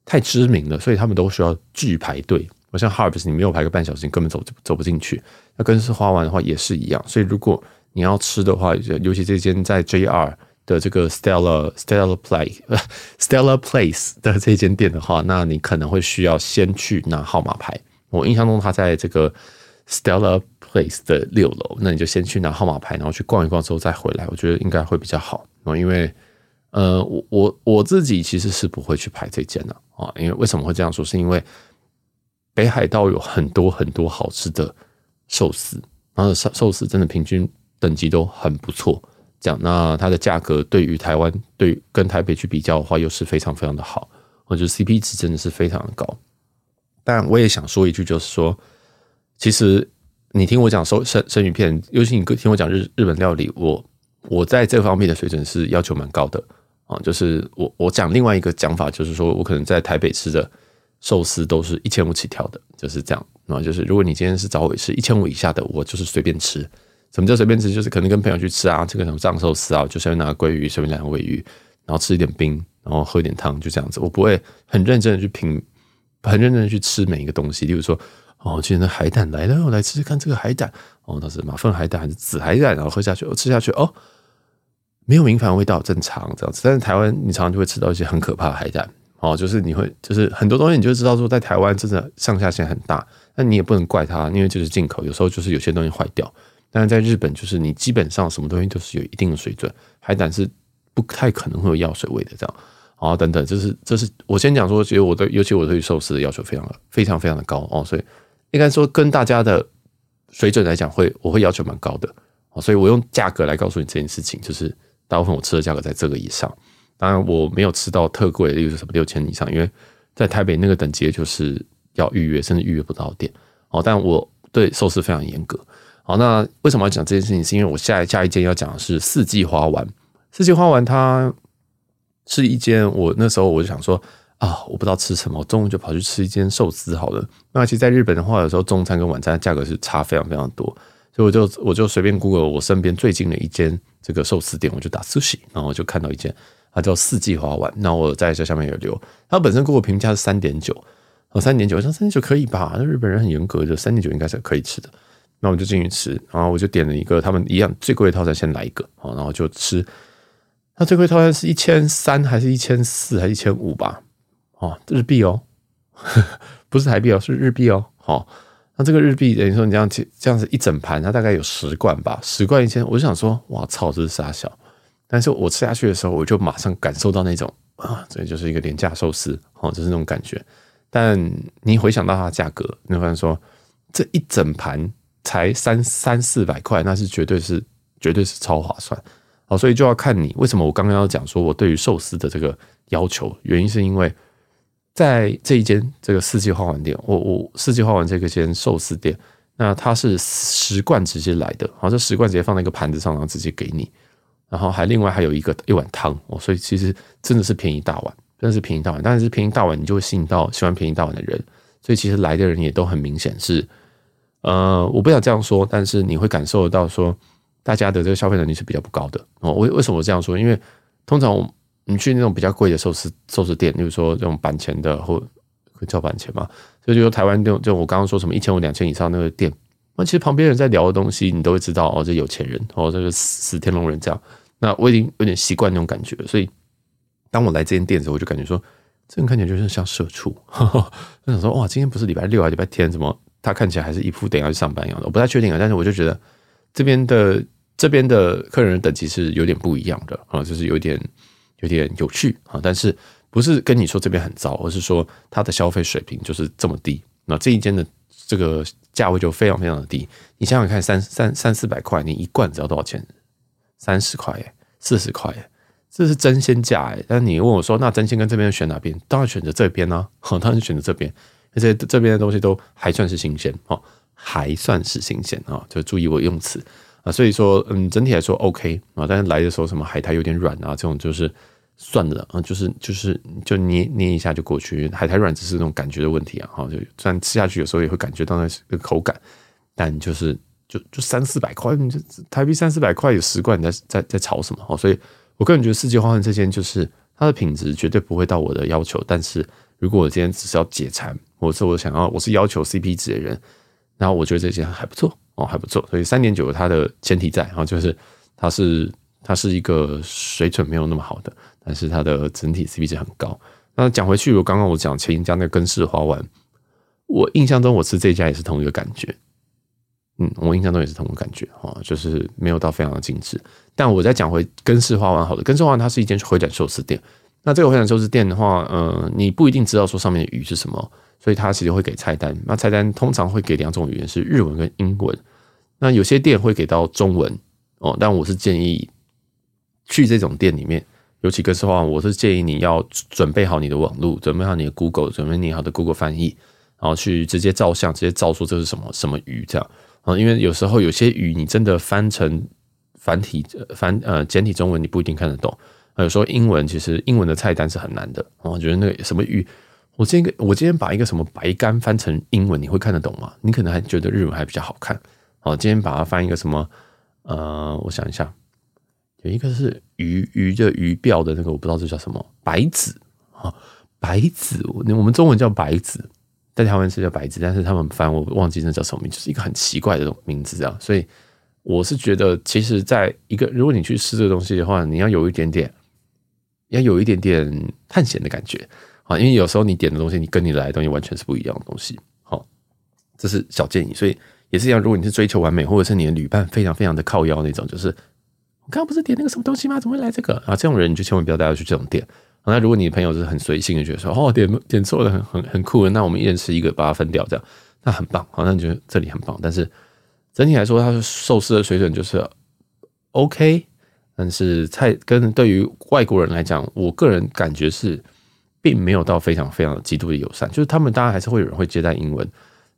太知名了，所以他们都需要拒排队。我像 Harbs，你没有排个半小时，你根本走走不进去。那根室花丸的话也是一样，所以如果你要吃的话，尤其这间在 JR 的这个 Stella Stella Play Stella Place 的这间店的话，那你可能会需要先去拿号码牌。我印象中，他在这个 Stella Place 的六楼，那你就先去拿号码牌，然后去逛一逛之后再回来，我觉得应该会比较好。因为呃，我我我自己其实是不会去排这间的啊，因为为什么会这样说？是因为北海道有很多很多好吃的寿司，然后寿寿司真的平均等级都很不错。这样，那它的价格对于台湾对跟台北去比较的话，又是非常非常的好，我觉得 CP 值真的是非常的高。但我也想说一句，就是说，其实。你听我讲生生生鱼片，尤其你听我讲日日本料理，我我在这方面的水准是要求蛮高的啊。就是我我讲另外一个讲法，就是说我可能在台北吃的寿司都是一千五起跳的，就是这样啊。就是如果你今天是找我吃一千五以下的，我就是随便吃。什么叫随便吃？就是可能跟朋友去吃啊，这个什么藏寿司啊，就随便拿鲑鱼，随便拿个鮪鱼，然后吃一点冰，然后喝一点汤，就这样子。我不会很认真的去品，很认真的去吃每一个东西。例如说，哦，今天的海胆来了，我来吃吃看这个海胆。哦，它是马粪海胆还是紫海胆？然后喝下去，我吃下去，哦，没有明矾味道，正常这样子。但是台湾，你常常就会吃到一些很可怕的海胆。哦，就是你会，就是很多东西，你就知道说，在台湾真的上下限很大。那你也不能怪它，因为就是进口，有时候就是有些东西坏掉。但是在日本，就是你基本上什么东西都是有一定的水准，海胆是不太可能会有药水味的这样。啊，等等，这是这是我先讲说，其实我对，尤其我对寿司的要求非常非常非常的高哦，所以应该说跟大家的水准来讲，会我会要求蛮高的。所以我用价格来告诉你这件事情，就是大部分我吃的价格在这个以上。当然我没有吃到特贵，例如什么六千以上，因为在台北那个等级就是。要预约，甚至预约不到店哦。但我对寿司非常严格。好，那为什么要讲这件事情？是因为我下下一间要讲的是四季花丸。四季花丸它是一间，我那时候我就想说啊，我不知道吃什么，我中午就跑去吃一间寿司好了。那其实，在日本的话，有时候中餐跟晚餐价格是差非常非常多，所以我就我就随便 Google 我身边最近的一间这个寿司店，我就打 sushi，然后我就看到一间，它叫四季花丸。那我在这下面有留，它本身 Google 评价是三点九。哦，三点九，我想三点九可以吧？那日本人很严格的，三点九应该是可以吃的。那我就进去吃，然后我就点了一个他们一样最贵的套餐，先来一个，然后就吃。那最贵套餐是一千三，还是一千四，还是一千五吧？哦，日币哦，不是台币哦，是日币哦。好，那这个日币等于说你这样这样子一整盘，它大概有十罐吧，十罐一千，我就想说，哇操，这是啥小？但是我吃下去的时候，我就马上感受到那种啊，这就是一个廉价寿司，哦，就是那种感觉。但你回想到它的价格，你会发现说，这一整盘才三三四百块，那是绝对是绝对是超划算。好，所以就要看你为什么我刚刚要讲说我对于寿司的这个要求，原因是因为在这一间这个四季花丸店，我我四季花丸这个间寿司店，那它是十罐直接来的，好，这十罐直接放在一个盘子上，然后直接给你，然后还另外还有一个一碗汤哦，所以其实真的是便宜大碗。真的是便宜大碗，但是便宜大碗，你就会吸引到喜欢便宜大碗的人，所以其实来的人也都很明显是，呃，我不想这样说，但是你会感受得到说，大家的这个消费能力是比较不高的哦。为为什么我这样说？因为通常你去那种比较贵的寿司寿司店，比如说这种板前的或会叫板前嘛，所以就说台湾这种就我刚刚说什么一千五两千以上那个店，那其实旁边人在聊的东西，你都会知道哦，这有钱人哦，这个死天龙人这样。那我已经有点习惯那种感觉，所以。当我来这间店的时候，我就感觉说，这人看起来就是像社畜。我想说，哇，今天不是礼拜六还是礼拜天？怎么他看起来还是一副等要去上班一样的？我不太确定啊。但是我就觉得这边的这边的客人的等级是有点不一样的啊，就是有点有点有趣啊。但是不是跟你说这边很糟，而是说它的消费水平就是这么低。那这一间的这个价位就非常非常的低。你想想看，三三三四百块，你一罐只要多少钱？三十块耶，四十块耶。这是真鲜价哎，但你问我说，那真鲜跟这边选哪边？当然选择这边呢，好，当然选择这边，而且这边的东西都还算是新鲜哦，还算是新鲜啊，就注意我用词啊，所以说嗯，整体来说 OK 啊，但是来的时候什么海苔有点软啊，这种就是算了啊，就是就是就捏捏一下就过去，海苔软只是那种感觉的问题啊，哈，就虽然吃下去有时候也会感觉到那个口感，但就是就就三四百块，你台币三四百块有十罐，你在在在炒什么？哦，所以。我个人觉得四季花丸这间就是它的品质绝对不会到我的要求，但是如果我今天只是要解馋，或者我想要我是要求 CP 值的人，然后我觉得这间还不错哦，还不错，所以三点九它的前提在，然后就是它是它是一个水准没有那么好的，但是它的整体 CP 值很高。那讲回去，我刚刚我讲前一家那个根式花丸，我印象中我吃这家也是同一个感觉。嗯，我印象中也是同种感觉哈，就是没有到非常的精致。但我再讲回根式花丸好了，根式花丸它是一间回转寿司店。那这个回转寿司店的话，呃，你不一定知道说上面的鱼是什么，所以它其实会给菜单。那菜单通常会给两种语言，是日文跟英文。那有些店会给到中文哦，但我是建议去这种店里面，尤其根室花丸，我是建议你要准备好你的网路，准备好你的 Google，准备你好的 Google 翻译，然后去直接照相，直接照出这是什么什么鱼这样。啊，因为有时候有些鱼你真的翻成繁体繁呃简体中文你不一定看得懂。有时候英文其实英文的菜单是很难的。啊我觉得那个什么鱼，我今天我今天把一个什么白干翻成英文，你会看得懂吗？你可能还觉得日文还比较好看。好，今天把它翻一个什么呃，我想一下，有一个是鱼鱼的鱼鳔的那个，我不知道这叫什么白子啊，白子，我们中文叫白子，在台湾是叫白子，但是他们翻我忘记那叫什么名，就是一个很奇怪的名字这样。所以我是觉得，其实在一个如果你去试这个东西的话，你要有一点点，要有一点点探险的感觉啊，因为有时候你点的东西，你跟你来的东西完全是不一样的东西。好，这是小建议，所以也是一样。如果你是追求完美，或者是你的旅伴非常非常的靠腰那种，就是。刚刚不是点那个什么东西吗？怎么会来这个啊？这种人你就千万不要带他去这种店。那如果你的朋友是很随性的，觉得说哦点点错了很很很酷的，那我们一人吃一个，把它分掉，这样那很棒。好，那你觉得这里很棒。但是整体来说，它是寿司的水准就是 OK，但是菜跟对于外国人来讲，我个人感觉是并没有到非常非常极度的友善。就是他们当然还是会有人会接待英文，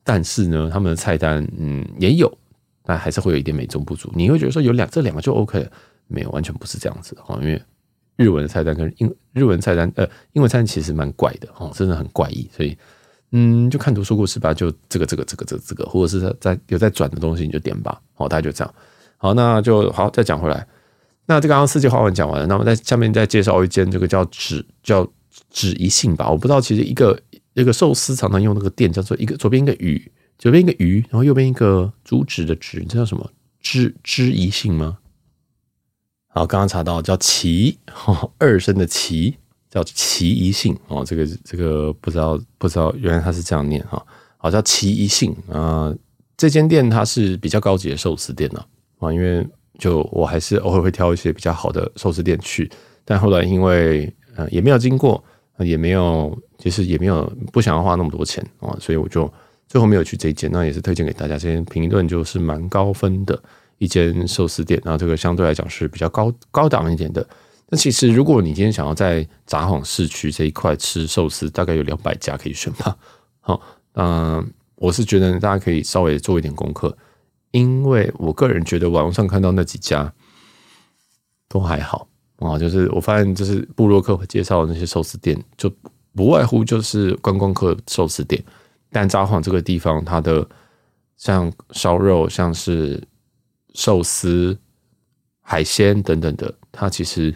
但是呢，他们的菜单嗯也有。但还是会有一点美中不足，你会觉得说有两这两个就 OK 了，没有，完全不是这样子哈，因为日文菜单跟英日文菜单呃英文菜单其实蛮怪的哈，真的很怪异，所以嗯，就看图说故事吧，就这个这个这个这个这个，或者是在有在转的东西你就点吧，好，大家就这样，好，那就好再讲回来，那这刚刚四季花丸讲完了，那么在下面再介绍一间这个叫只叫只一信吧，我不知道其实一个一个寿司常常用那个店叫做一个左边一个雨。左边一个鱼，然后右边一个竹子的子，这叫什么？知知宜性吗？好，刚刚查到叫奇，二声的奇叫奇宜性哦。这个这个不知道不知道，原来它是这样念哈。好，叫奇宜性啊、这间店它是比较高级的寿司店呢啊，因为就我还是偶尔会挑一些比较好的寿司店去，但后来因为呃也没有经过，也没有其实也没有不想要花那么多钱啊，所以我就。最后没有去这一间，那也是推荐给大家。这间评论就是蛮高分的一间寿司店，然后这个相对来讲是比较高高档一点的。那其实如果你今天想要在札幌市区这一块吃寿司，大概有两百家可以选吧。好，嗯，我是觉得大家可以稍微做一点功课，因为我个人觉得网上看到那几家都还好啊，就是我发现就是布洛克介绍的那些寿司店，就不外乎就是观光客寿司店。但札幌这个地方，它的像烧肉、像是寿司、海鲜等等的，它其实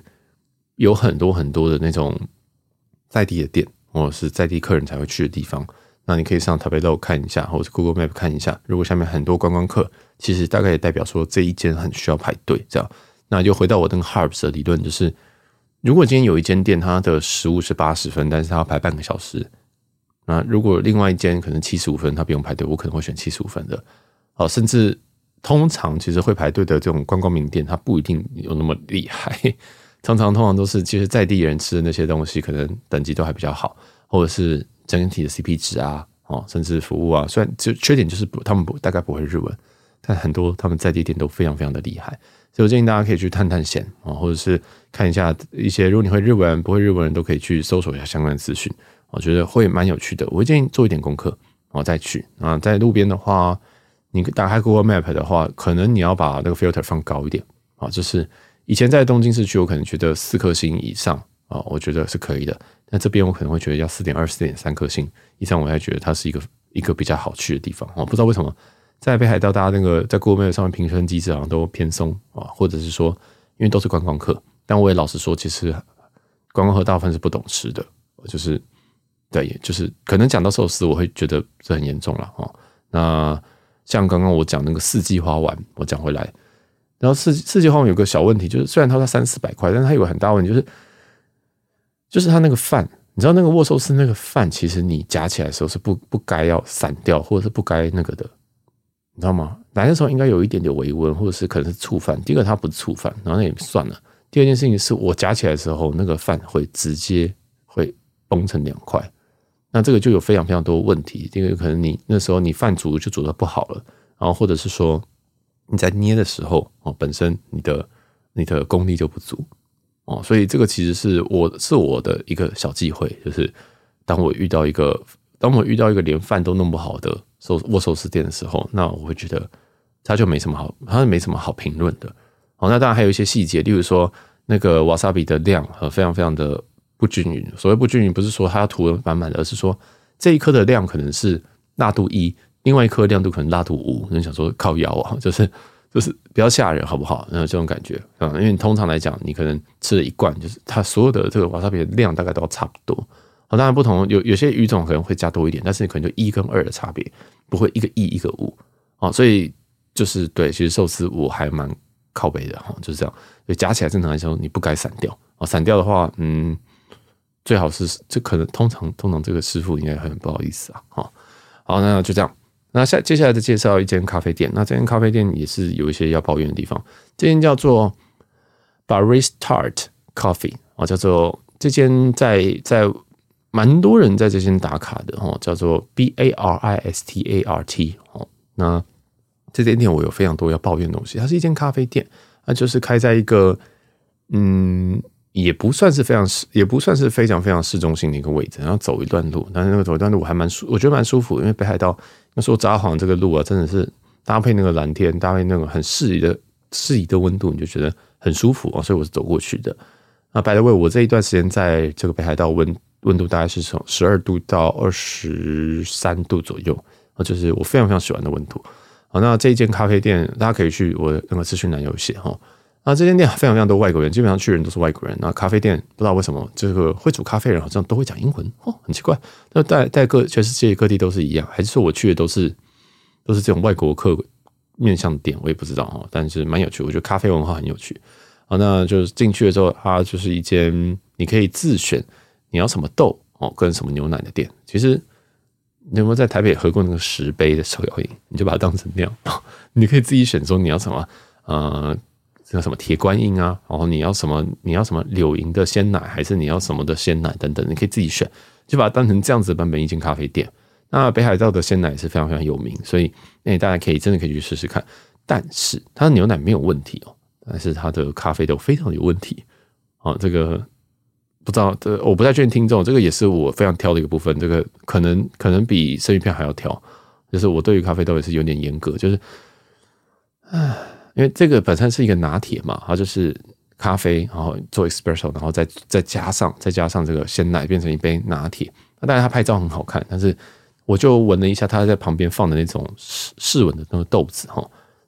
有很多很多的那种在地的店，或者是在地客人才会去的地方。那你可以上 t a b l o 看一下，或者 Google Map 看一下。如果下面很多观光客，其实大概也代表说这一间很需要排队。这样，那就回到我那个 Harps 的理论，就是如果今天有一间店，它的食物是八十分，但是它要排半个小时。那如果另外一间可能七十五分，他不用排队，我可能会选七十五分的。哦，甚至通常其实会排队的这种观光名店，它不一定有那么厉害。常常通常都是其实在地人吃的那些东西，可能等级都还比较好，或者是整体的 CP 值啊，哦，甚至服务啊。虽然就缺点就是不，他们不大概不会日文，但很多他们在地店都非常非常的厉害。所以我建议大家可以去探探险啊，或者是看一下一些，如果你会日文，不会日文人都可以去搜索一下相关的资讯。我觉得会蛮有趣的，我建议做一点功课，然后再去啊。在路边的话，你打开 Google Map 的话，可能你要把那个 filter 放高一点啊。就是以前在东京市区，我可能觉得四颗星以上啊，我觉得是可以的。但这边我可能会觉得要四点二、四点三颗星以上，我才觉得它是一个一个比较好去的地方。我不知道为什么在北海道，大家那个在 Google Map 上面评分机制好像都偏松啊，或者是说因为都是观光客。但我也老实说，其实观光客大部分是不懂吃的，就是。对，就是可能讲到寿司，我会觉得这很严重了哦。那像刚刚我讲那个四季花丸，我讲回来，然后四四季花丸有个小问题，就是虽然它才三四百块，但是它有个很大问题，就是就是它那个饭，你知道那个握寿司那个饭，其实你夹起来的时候是不不该要散掉，或者是不该那个的，你知道吗？来的时候应该有一点点微温，或者是可能是醋饭。第一个它不是醋饭，然后那也算了。第二件事情是我夹起来的时候，那个饭会直接会崩成两块。那这个就有非常非常多问题，因为可能你那时候你饭煮就煮得不好了，然后或者是说你在捏的时候哦，本身你的你的功力就不足哦，所以这个其实是我是我的一个小忌讳，就是当我遇到一个当我遇到一个连饭都弄不好的寿握寿司店的时候，那我会觉得它就没什么好，它没什么好评论的。好，那当然还有一些细节，例如说那个瓦萨比的量和非常非常的。不均匀，所谓不均匀，不是说它涂的满满的，而是说这一颗的量可能是辣度一，另外一颗亮度可能辣度五。你想说靠腰啊，就是就是比较吓人，好不好？那这种感觉啊，因为通常来讲，你可能吃了一罐，就是它所有的这个瓦萨比的量大概都差不多。好，当然不同，有有些鱼种可能会加多一点，但是你可能就一跟二的差别，不会一个一一个五。哦，所以就是对，其实寿司我还蛮靠北的哈，就是这样。所以夹起来正常来说，你不该散掉啊，散掉的话，嗯，最好是这可能通常通常这个师傅应该很不好意思啊。好，好，那就这样。那下接下来再介绍一间咖啡店。那这间咖啡店也是有一些要抱怨的地方。这间叫做 Baristart Coffee 啊，叫做这间在在蛮多人在这间打卡的哦，叫做 B A R I S T A R T 哦。那这间店我有非常多要抱怨的东西。它是一间咖啡店，那就是开在一个嗯。也不算是非常市，也不算是非常非常市中心的一个位置，然后走一段路，但是那个走一段路我还蛮舒，我觉得蛮舒服，因为北海道那时候札幌这个路啊，真的是搭配那个蓝天，搭配那个很适宜的适宜的温度，你就觉得很舒服啊，所以我是走过去的。那 by the way，我这一段时间在这个北海道温温度大概是从十二度到二十三度左右啊，就是我非常非常喜欢的温度。好，那这一间咖啡店大家可以去我那个资讯栏有写哈。啊这间店非常非常多外国人，基本上去人都是外国人。那咖啡店不知道为什么，这个会煮咖啡人好像都会讲英文哦，很奇怪。那在在各全世界各地都是一样，还是说我去的都是都是这种外国客面向的店？我也不知道哦，但是蛮有趣。我觉得咖啡文化很有趣。好，那就是进去的时候，它就是一间你可以自选你要什么豆哦，跟什么牛奶的店。其实你有没有在台北喝过那个十杯的手摇饮？你就把它当成那样，你可以自己选说你要什么，呃。叫什么铁观音啊？然后你要什么？你要什么柳营的鲜奶，还是你要什么的鲜奶等等？你可以自己选，就把它当成这样子的版本一间咖啡店。那北海道的鲜奶是非常非常有名，所以那大家可以真的可以去试试看。但是它的牛奶没有问题哦，但是它的咖啡豆非常有问题。哦，这个不知道，这我不太确定听众，这个也是我非常挑的一个部分。这个可能可能比生鱼片还要挑，就是我对于咖啡豆也是有点严格，就是唉。因为这个本身是一个拿铁嘛，它就是咖啡，然后做 espresso，然后再再加上再加上这个鲜奶，变成一杯拿铁。那当然它拍照很好看，但是我就闻了一下，它在旁边放的那种试试闻的那个豆子哈。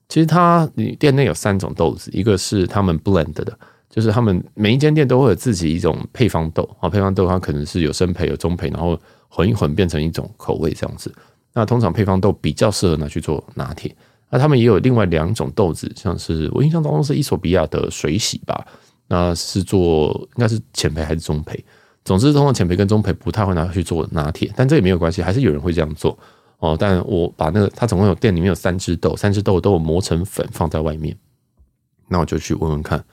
其实它你店内有三种豆子，一个是他们 blend 的，就是他们每一间店都会有自己一种配方豆啊，配方豆它可能是有生培有中培，然后混一混变成一种口味这样子。那通常配方豆比较适合拿去做拿铁。那他们也有另外两种豆子，像是我印象当中是伊索比亚的水洗吧，那是做应该是浅焙还是中焙？总之，通常浅焙跟中焙不太会拿去做拿铁，但这也没有关系，还是有人会这样做哦。但我把那个，它总共有店里面有三支豆，三支豆都有磨成粉放在外面，那我就去闻闻看。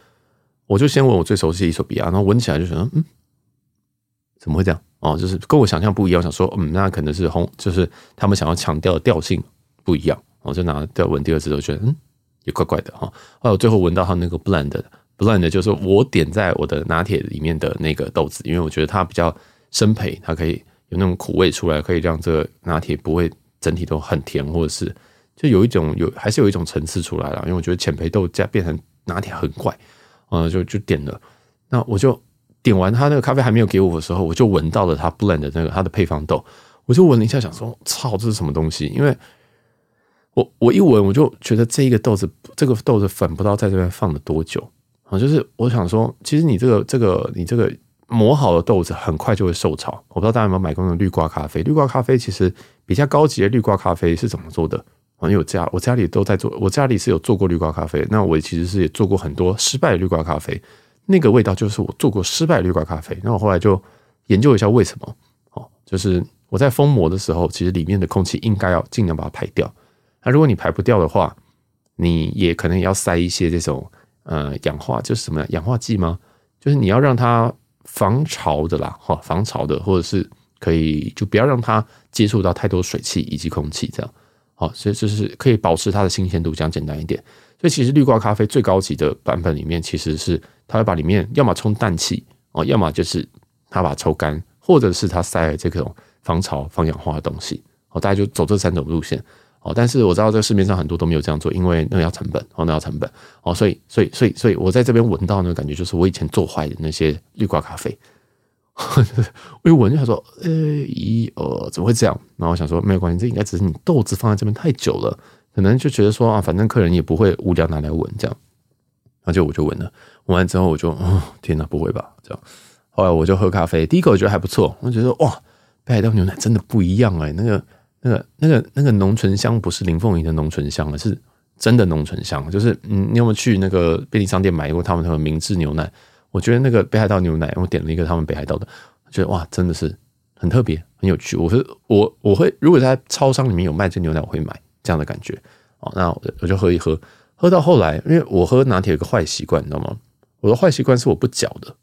我就先闻我最熟悉的伊索比亚，然后闻起来就觉得，嗯，怎么会这样？哦，就是跟我想象不一样，我想说，嗯，那可能是红，就是他们想要强调的调性不一样。我就拿掉闻第二次，都觉得嗯，也怪怪的哈。后来我最后闻到它那个 blend blend，就是我点在我的拿铁里面的那个豆子，因为我觉得它比较生培，它可以有那种苦味出来，可以让这个拿铁不会整体都很甜，或者是就有一种有还是有一种层次出来了。因为我觉得浅培豆加变成拿铁很怪，嗯，就就点了。那我就点完它那个咖啡还没有给我的时候，我就闻到了它 blend 的那个它的配方豆，我就闻了一下，想说操，这是什么东西？因为我我一闻我就觉得这一个豆子，这个豆子粉不知道在这边放了多久啊！就是我想说，其实你这个这个你这个磨好的豆子很快就会受潮。我不知道大家有没有买过那种绿瓜咖啡？绿瓜咖啡其实比较高级的绿瓜咖啡是怎么做的啊？因为我家我家里都在做，我家里是有做过绿瓜咖啡。那我其实是也做过很多失败的绿瓜咖啡，那个味道就是我做过失败的绿瓜咖啡。那我后来就研究一下为什么哦，就是我在封膜的时候，其实里面的空气应该要尽量把它排掉。那如果你排不掉的话，你也可能要塞一些这种呃氧化，就是什么氧化剂吗？就是你要让它防潮的啦，哈，防潮的，或者是可以就不要让它接触到太多水汽以及空气，这样好，所以就是可以保持它的新鲜度，这样简单一点。所以其实绿瓜咖啡最高级的版本里面，其实是它会把里面要么充氮气哦，要么就是它把它抽干，或者是它塞了这种防潮、防氧化的东西。好，大家就走这三种路线。哦，但是我知道这个市面上很多都没有这样做，因为那个要成本，哦，那要成本，哦，所以，所以，所以，所以我在这边闻到那个感觉，就是我以前做坏的那些绿瓜咖啡。我一闻就想说，呃，咦，呃，怎么会这样？然后我想说，没有关系，这应该只是你豆子放在这边太久了，可能就觉得说啊，反正客人也不会无聊拿来闻这样，那就我就闻了，闻完之后我就，哦，天哪，不会吧？这样，后来我就喝咖啡，第一口我觉得还不错，我觉得哇，北海道牛奶真的不一样哎，那个那个那个那个浓醇香不是林凤仪的浓醇香，而是真的浓醇香，就是嗯，你有没有去那个便利商店买过他们那个明治牛奶？我觉得那个北海道牛奶，我点了一个他们北海道的，觉得哇，真的是很特别，很有趣。我是我我会如果在超商里面有卖这牛奶，我会买。这样的感觉哦，那我就喝一喝，喝到后来，因为我喝拿铁有个坏习惯，你知道吗？我的坏习惯是我不搅的，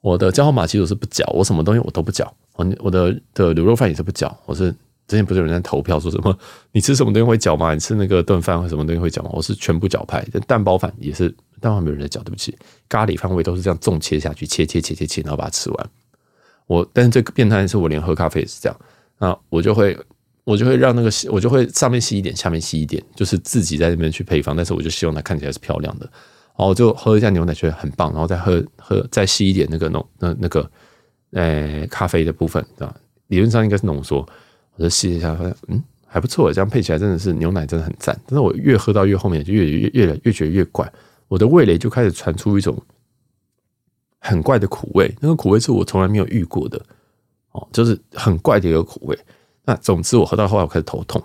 我的焦糖玛奇朵是不搅，我什么东西我都不搅。我我的的卤肉饭也是不搅。我是之前不是有人在投票说什么，你吃什么东西会搅吗？你吃那个炖饭或什么东西会搅吗？我是全部搅派。蛋包饭也是，蛋包没有人在搅，对不起。咖喱饭我也都是这样重切下去，切切切切切，然后把它吃完。我但是最变态的是，我连喝咖啡也是这样，那我就会。我就会让那个，我就会上面吸一点，下面吸一点，就是自己在那边去配方。但是我就希望它看起来是漂亮的。然后我就喝一下牛奶，觉得很棒，然后再喝喝再吸一点那个浓那那个，呃，咖啡的部分，对吧？理论上应该是浓缩，我就试一下，发现嗯还不错，这样配起来真的是牛奶真的很赞。但是我越喝到越后面，就越越越越觉得越怪，我的味蕾就开始传出一种很怪的苦味，那个苦味是我从来没有遇过的哦，就是很怪的一个苦味。那总之，我喝到后来我开始头痛，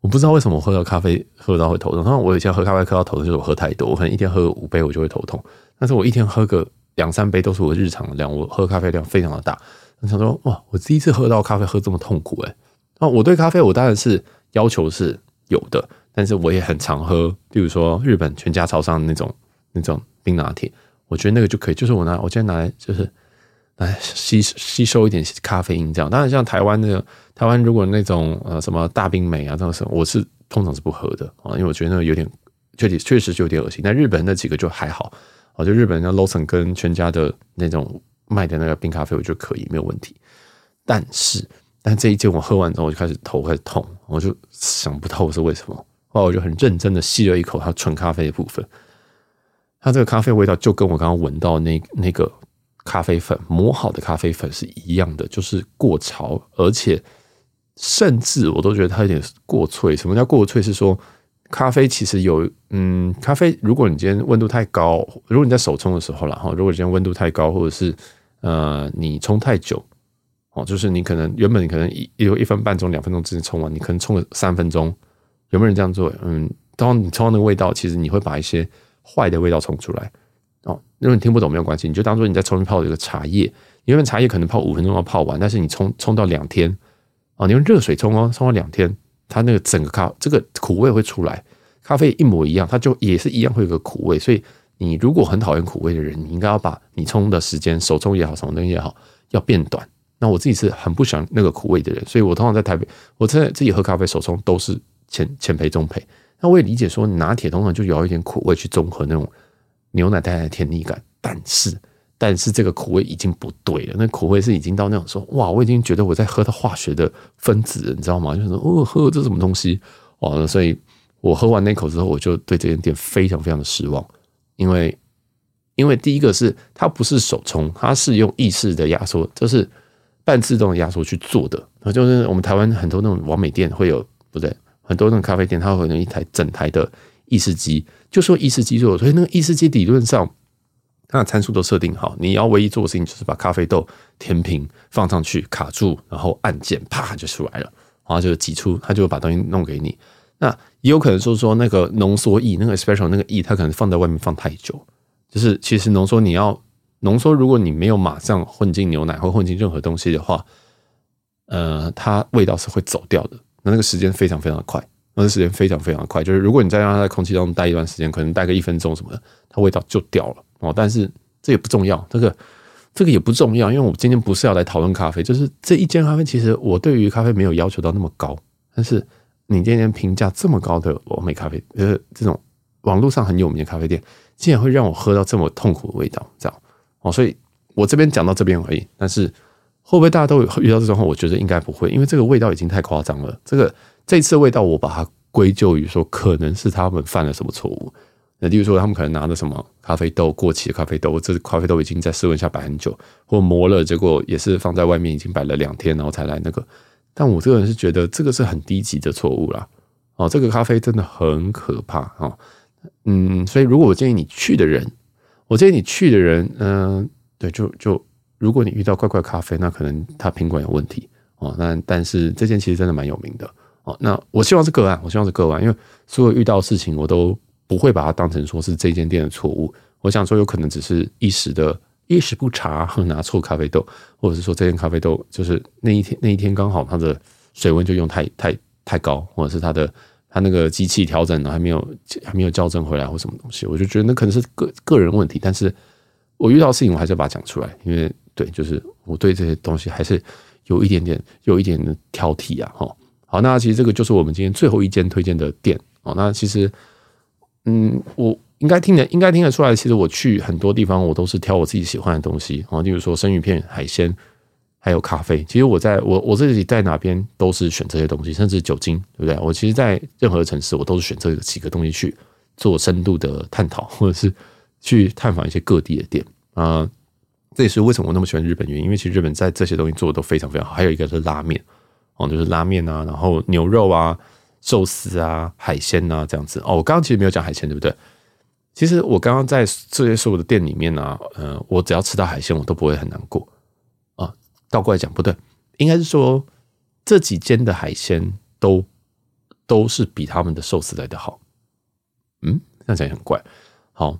我不知道为什么我喝到咖啡喝到会头痛。然后我以前喝咖啡喝到头痛，就是我喝太多，我可能一天喝五杯我就会头痛。但是我一天喝个两三杯都是我日常的量，我喝咖啡量非常的大。我想说，哇，我第一次喝到咖啡喝这么痛苦诶。那我对咖啡我当然是要求是有的，但是我也很常喝，比如说日本全家超商那种那种冰拿铁，我觉得那个就可以，就是我拿我今天拿来就是。来吸吸收一点咖啡因，这样。当然，像台湾那个台湾，如果那种呃什么大冰美啊这种，我是通常是不喝的啊，因为我觉得那个有点确实确实就有点恶心。但日本那几个就还好，啊，就日本像 Lawson 跟全家的那种卖的那个冰咖啡，我觉得可以没有问题。但是，但这一件我喝完之后，我就开始头开始痛，我就想不透是为什么。后来我就很认真的吸了一口它纯咖啡的部分，它这个咖啡味道就跟我刚刚闻到那那个。咖啡粉磨好的咖啡粉是一样的，就是过潮，而且甚至我都觉得它有点过脆。什么叫过脆？是说咖啡其实有，嗯，咖啡如果你今天温度太高，如果你在手冲的时候啦，哈，如果今天温度太高，或者是呃你冲太久，就是你可能原本你可能一有一分半钟、两分钟之前冲完，你可能冲了三分钟，有没有人这样做？嗯，当你冲到那个味道，其实你会把一些坏的味道冲出来。哦，如果你听不懂没有关系，你就当做你在重新泡一个茶叶。因为茶叶可能泡五分钟要泡完，但是你冲冲到两天，哦，你用热水冲哦，冲到两天，它那个整个咖这个苦味会出来。咖啡一模一样，它就也是一样会有个苦味。所以你如果很讨厌苦味的人，你应该要把你冲的时间，手冲也好，什么东西也好，要变短。那我自己是很不喜欢那个苦味的人，所以我通常在台北，我在自己喝咖啡手冲都是浅浅焙中焙。那我也理解说，拿铁通常就有一点苦味去中和那种。牛奶带来的甜腻感，但是但是这个苦味已经不对了。那苦味是已经到那种说，哇，我已经觉得我在喝到化学的分子，你知道吗？就是说，哦，喝这什么东西？哦，所以我喝完那口之后，我就对这间店非常非常的失望，因为因为第一个是它不是手冲，它是用意式的压缩，就是半自动压缩去做的。那就是我们台湾很多那种完美店会有，不对，很多那种咖啡店，它会有一台整台的。意式机就说意式机做，所以那个意式机理论上它的参数都设定好，你要唯一做的事情就是把咖啡豆填平放上去卡住，然后按键啪就出来了，然后就挤出，它就会把东西弄给你。那也有可能说说那个浓缩液，那个 special 那个液，它可能放在外面放太久，就是其实浓缩你要浓缩，如果你没有马上混进牛奶或混进任何东西的话，呃，它味道是会走掉的，那那个时间非常非常的快。那个时间非常非常的快，就是如果你再让它在空气中待一段时间，可能待个一分钟什么的，它味道就掉了哦。但是这也不重要，这个这个也不重要，因为我今天不是要来讨论咖啡，就是这一间咖啡，其实我对于咖啡没有要求到那么高，但是你今天评价这么高的网美咖啡，呃，这种网络上很有名的咖啡店，竟然会让我喝到这么痛苦的味道，这样哦。所以我这边讲到这边而已，但是会不会大家都有遇到这种话？我觉得应该不会，因为这个味道已经太夸张了，这个。这次味道，我把它归咎于说，可能是他们犯了什么错误。那例如说，他们可能拿的什么咖啡豆过期的咖啡豆，这咖啡豆已经在室温下摆很久，或磨了，结果也是放在外面已经摆了两天，然后才来那个。但我这个人是觉得这个是很低级的错误啦。哦，这个咖啡真的很可怕哦。嗯，所以如果我建议你去的人，我建议你去的人，嗯、对，就就如果你遇到怪怪咖啡，那可能他品管有问题哦。那但是这间其实真的蛮有名的哦。那我希望是个案，我希望是个案，因为所有遇到事情我都不会把它当成说是这间店的错误。我想说，有可能只是一时的一时不察，拿错咖啡豆，或者是说这间咖啡豆就是那一天那一天刚好它的水温就用太太太高，或者是它的。他那个机器调整的还没有还没有校正回来或什么东西，我就觉得那可能是个个人问题。但是我遇到事情，我还是要把它讲出来，因为对，就是我对这些东西还是有一点点有一点的挑剔啊。哈，好，那其实这个就是我们今天最后一间推荐的店哦。那其实，嗯，我应该听得应该听得出来，其实我去很多地方，我都是挑我自己喜欢的东西哦，例如说生鱼片、海鲜。还有咖啡，其实我在我我自己在哪边都是选这些东西，甚至酒精，对不对？我其实，在任何城市，我都是选这几个东西去做深度的探讨，或者是去探访一些各地的店啊。这也是为什么我那么喜欢日本原因，因为其实日本在这些东西做的都非常非常好。还有一个是拉面哦，就是拉面啊，然后牛肉啊、寿司啊、海鲜啊这样子哦。我刚刚其实没有讲海鲜，对不对？其实我刚刚在这些所有的店里面呢、啊，呃，我只要吃到海鲜，我都不会很难过。倒过来讲不对，应该是说这几间的海鲜都都是比他们的寿司来的好。嗯，这样讲也很怪。好，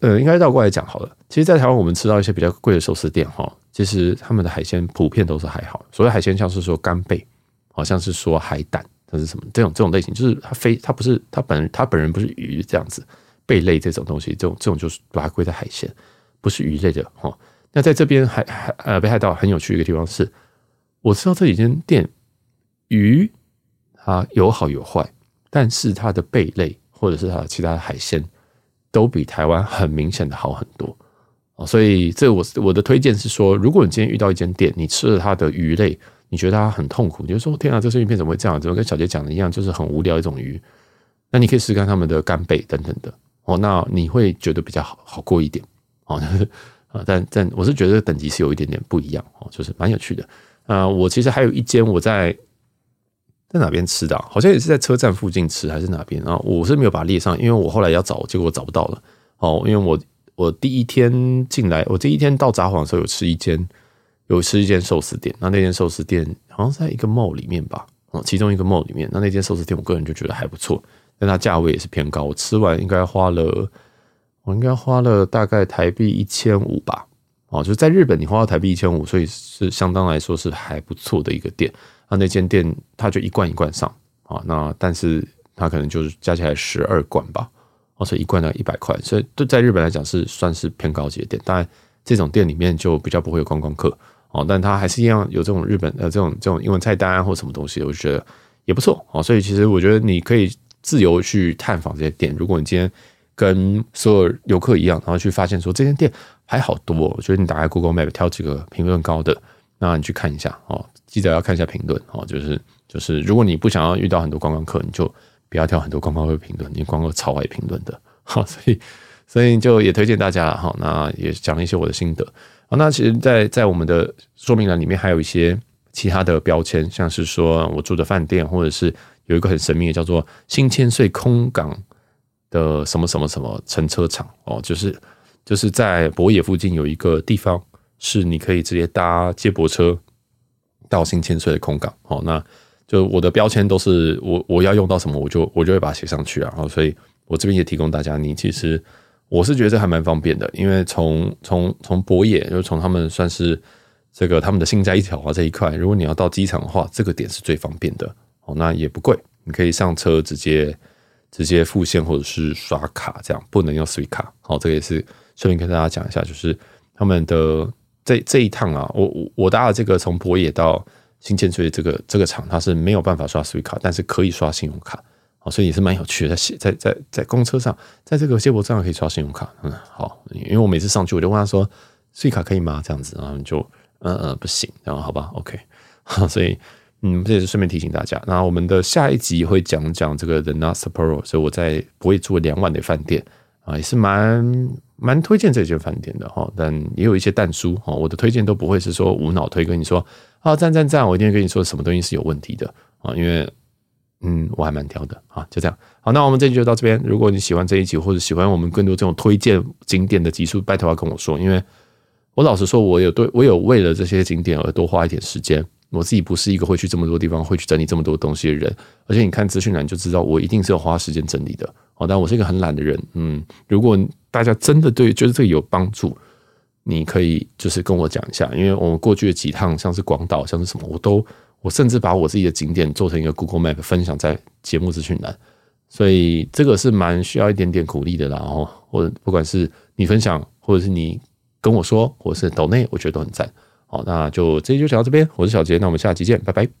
呃，应该倒过来讲好了。其实，在台湾我们吃到一些比较贵的寿司店，哈，其实他们的海鲜普遍都是还好。所谓海鲜，像是说干贝，好像是说海胆，这是什么？这种这种类型，就是它非它不是它本它本人不是鱼这样子，贝类这种东西，这种这种就是把它归在海鲜，不是鱼类的哈。那在这边还还呃北海道很有趣一个地方是，我知道这几间店鱼它有好有坏，但是它的贝类或者是它的其他的海鲜都比台湾很明显的好很多啊，所以这我我的推荐是说，如果你今天遇到一间店，你吃了它的鱼类，你觉得它很痛苦，你就说天啊，这生鱼片怎么会这样？怎么跟小杰讲的一样，就是很无聊一种鱼？那你可以试试看他们的干贝等等的哦，那你会觉得比较好好过一点哦。啊，但但我是觉得等级是有一点点不一样哦，就是蛮有趣的。啊，我其实还有一间我在在哪边吃的，好像也是在车站附近吃还是哪边啊？我是没有把它列上，因为我后来要找，结果我找不到了。哦，因为我我第一天进来，我第一天到札幌的时候有吃一间有吃一间寿司店，那那间寿司店好像在一个 mall 里面吧，哦，其中一个 mall 里面，那那间寿司店我个人就觉得还不错，但它价位也是偏高，我吃完应该花了。我应该花了大概台币一千五吧，哦，就是在日本你花了台币一千五，所以是相当来说是还不错的一个店。那那间店它就一罐一罐上啊，那但是它可能就是加起来十二罐吧，哦，所以一罐呢一百块，所以对在日本来讲是算是偏高级的店。当然这种店里面就比较不会有观光客哦，但它还是一样有这种日本呃这种这种英文菜单或什么东西，我就觉得也不错哦。所以其实我觉得你可以自由去探访这些店，如果你今天。跟所有游客一样，然后去发现说这间店还好多。我觉得你打开 Google Map 挑几个评论高的，那你去看一下哦。记得要看一下评论哦。就是就是，如果你不想要遇到很多观光客，你就不要挑很多观光客评论，你光个超爱评论的。好，所以所以就也推荐大家了哈。那也讲了一些我的心得。好，那其实，在在我们的说明栏里面还有一些其他的标签，像是说我住的饭店，或者是有一个很神秘的叫做新千岁空港。的什么什么什么乘车场哦，就是就是在博野附近有一个地方，是你可以直接搭接驳车到新千岁的空港哦。那就我的标签都是我我要用到什么，我就我就会把它写上去啊。然后所以我这边也提供大家，你其实我是觉得这还蛮方便的，因为从从从博野，就是从他们算是这个他们的心斋一条啊这一块，如果你要到机场的话，这个点是最方便的哦。那也不贵，你可以上车直接。直接付现或者是刷卡，这样不能用 Suica 卡。好，这个也是顺便跟大家讲一下，就是他们的这这一趟啊，我我我搭的这个从博野到新千岁这个这个场，它是没有办法刷 Suica 卡，但是可以刷信用卡。好，所以也是蛮有趣的，在在在在公车上，在这个接驳站可以刷信用卡。嗯，好，因为我每次上去我就问他说 Suica 卡可以吗？这样子，然后就嗯嗯不行，然后好吧，OK，好，所以。嗯，这也是顺便提醒大家。那我们的下一集会讲讲这个 The Knot Sapporo，所以我在不会住两晚的饭店啊，也是蛮蛮推荐这间饭店的哈。但也有一些但书哈，我的推荐都不会是说无脑推，跟你说啊赞赞赞，我一定会跟你说什么东西是有问题的啊，因为嗯，我还蛮挑的啊，就这样。好，那我们这集就到这边。如果你喜欢这一集，或者喜欢我们更多这种推荐景点的集数，拜托要跟我说，因为我老实说，我有对我有为了这些景点而多花一点时间。我自己不是一个会去这么多地方、会去整理这么多东西的人，而且你看资讯栏就知道，我一定是要花时间整理的。哦，但我是一个很懒的人。嗯，如果大家真的对觉得这个有帮助，你可以就是跟我讲一下，因为我们过去的几趟，像是广岛，像是什么，我都我甚至把我自己的景点做成一个 Google Map 分享在节目资讯栏，所以这个是蛮需要一点点鼓励的啦。然后或不管是你分享，或者是你跟我说，或者是抖内，我觉得都很赞。好，那就这期就讲到这边。我是小杰，那我们下期见，拜拜。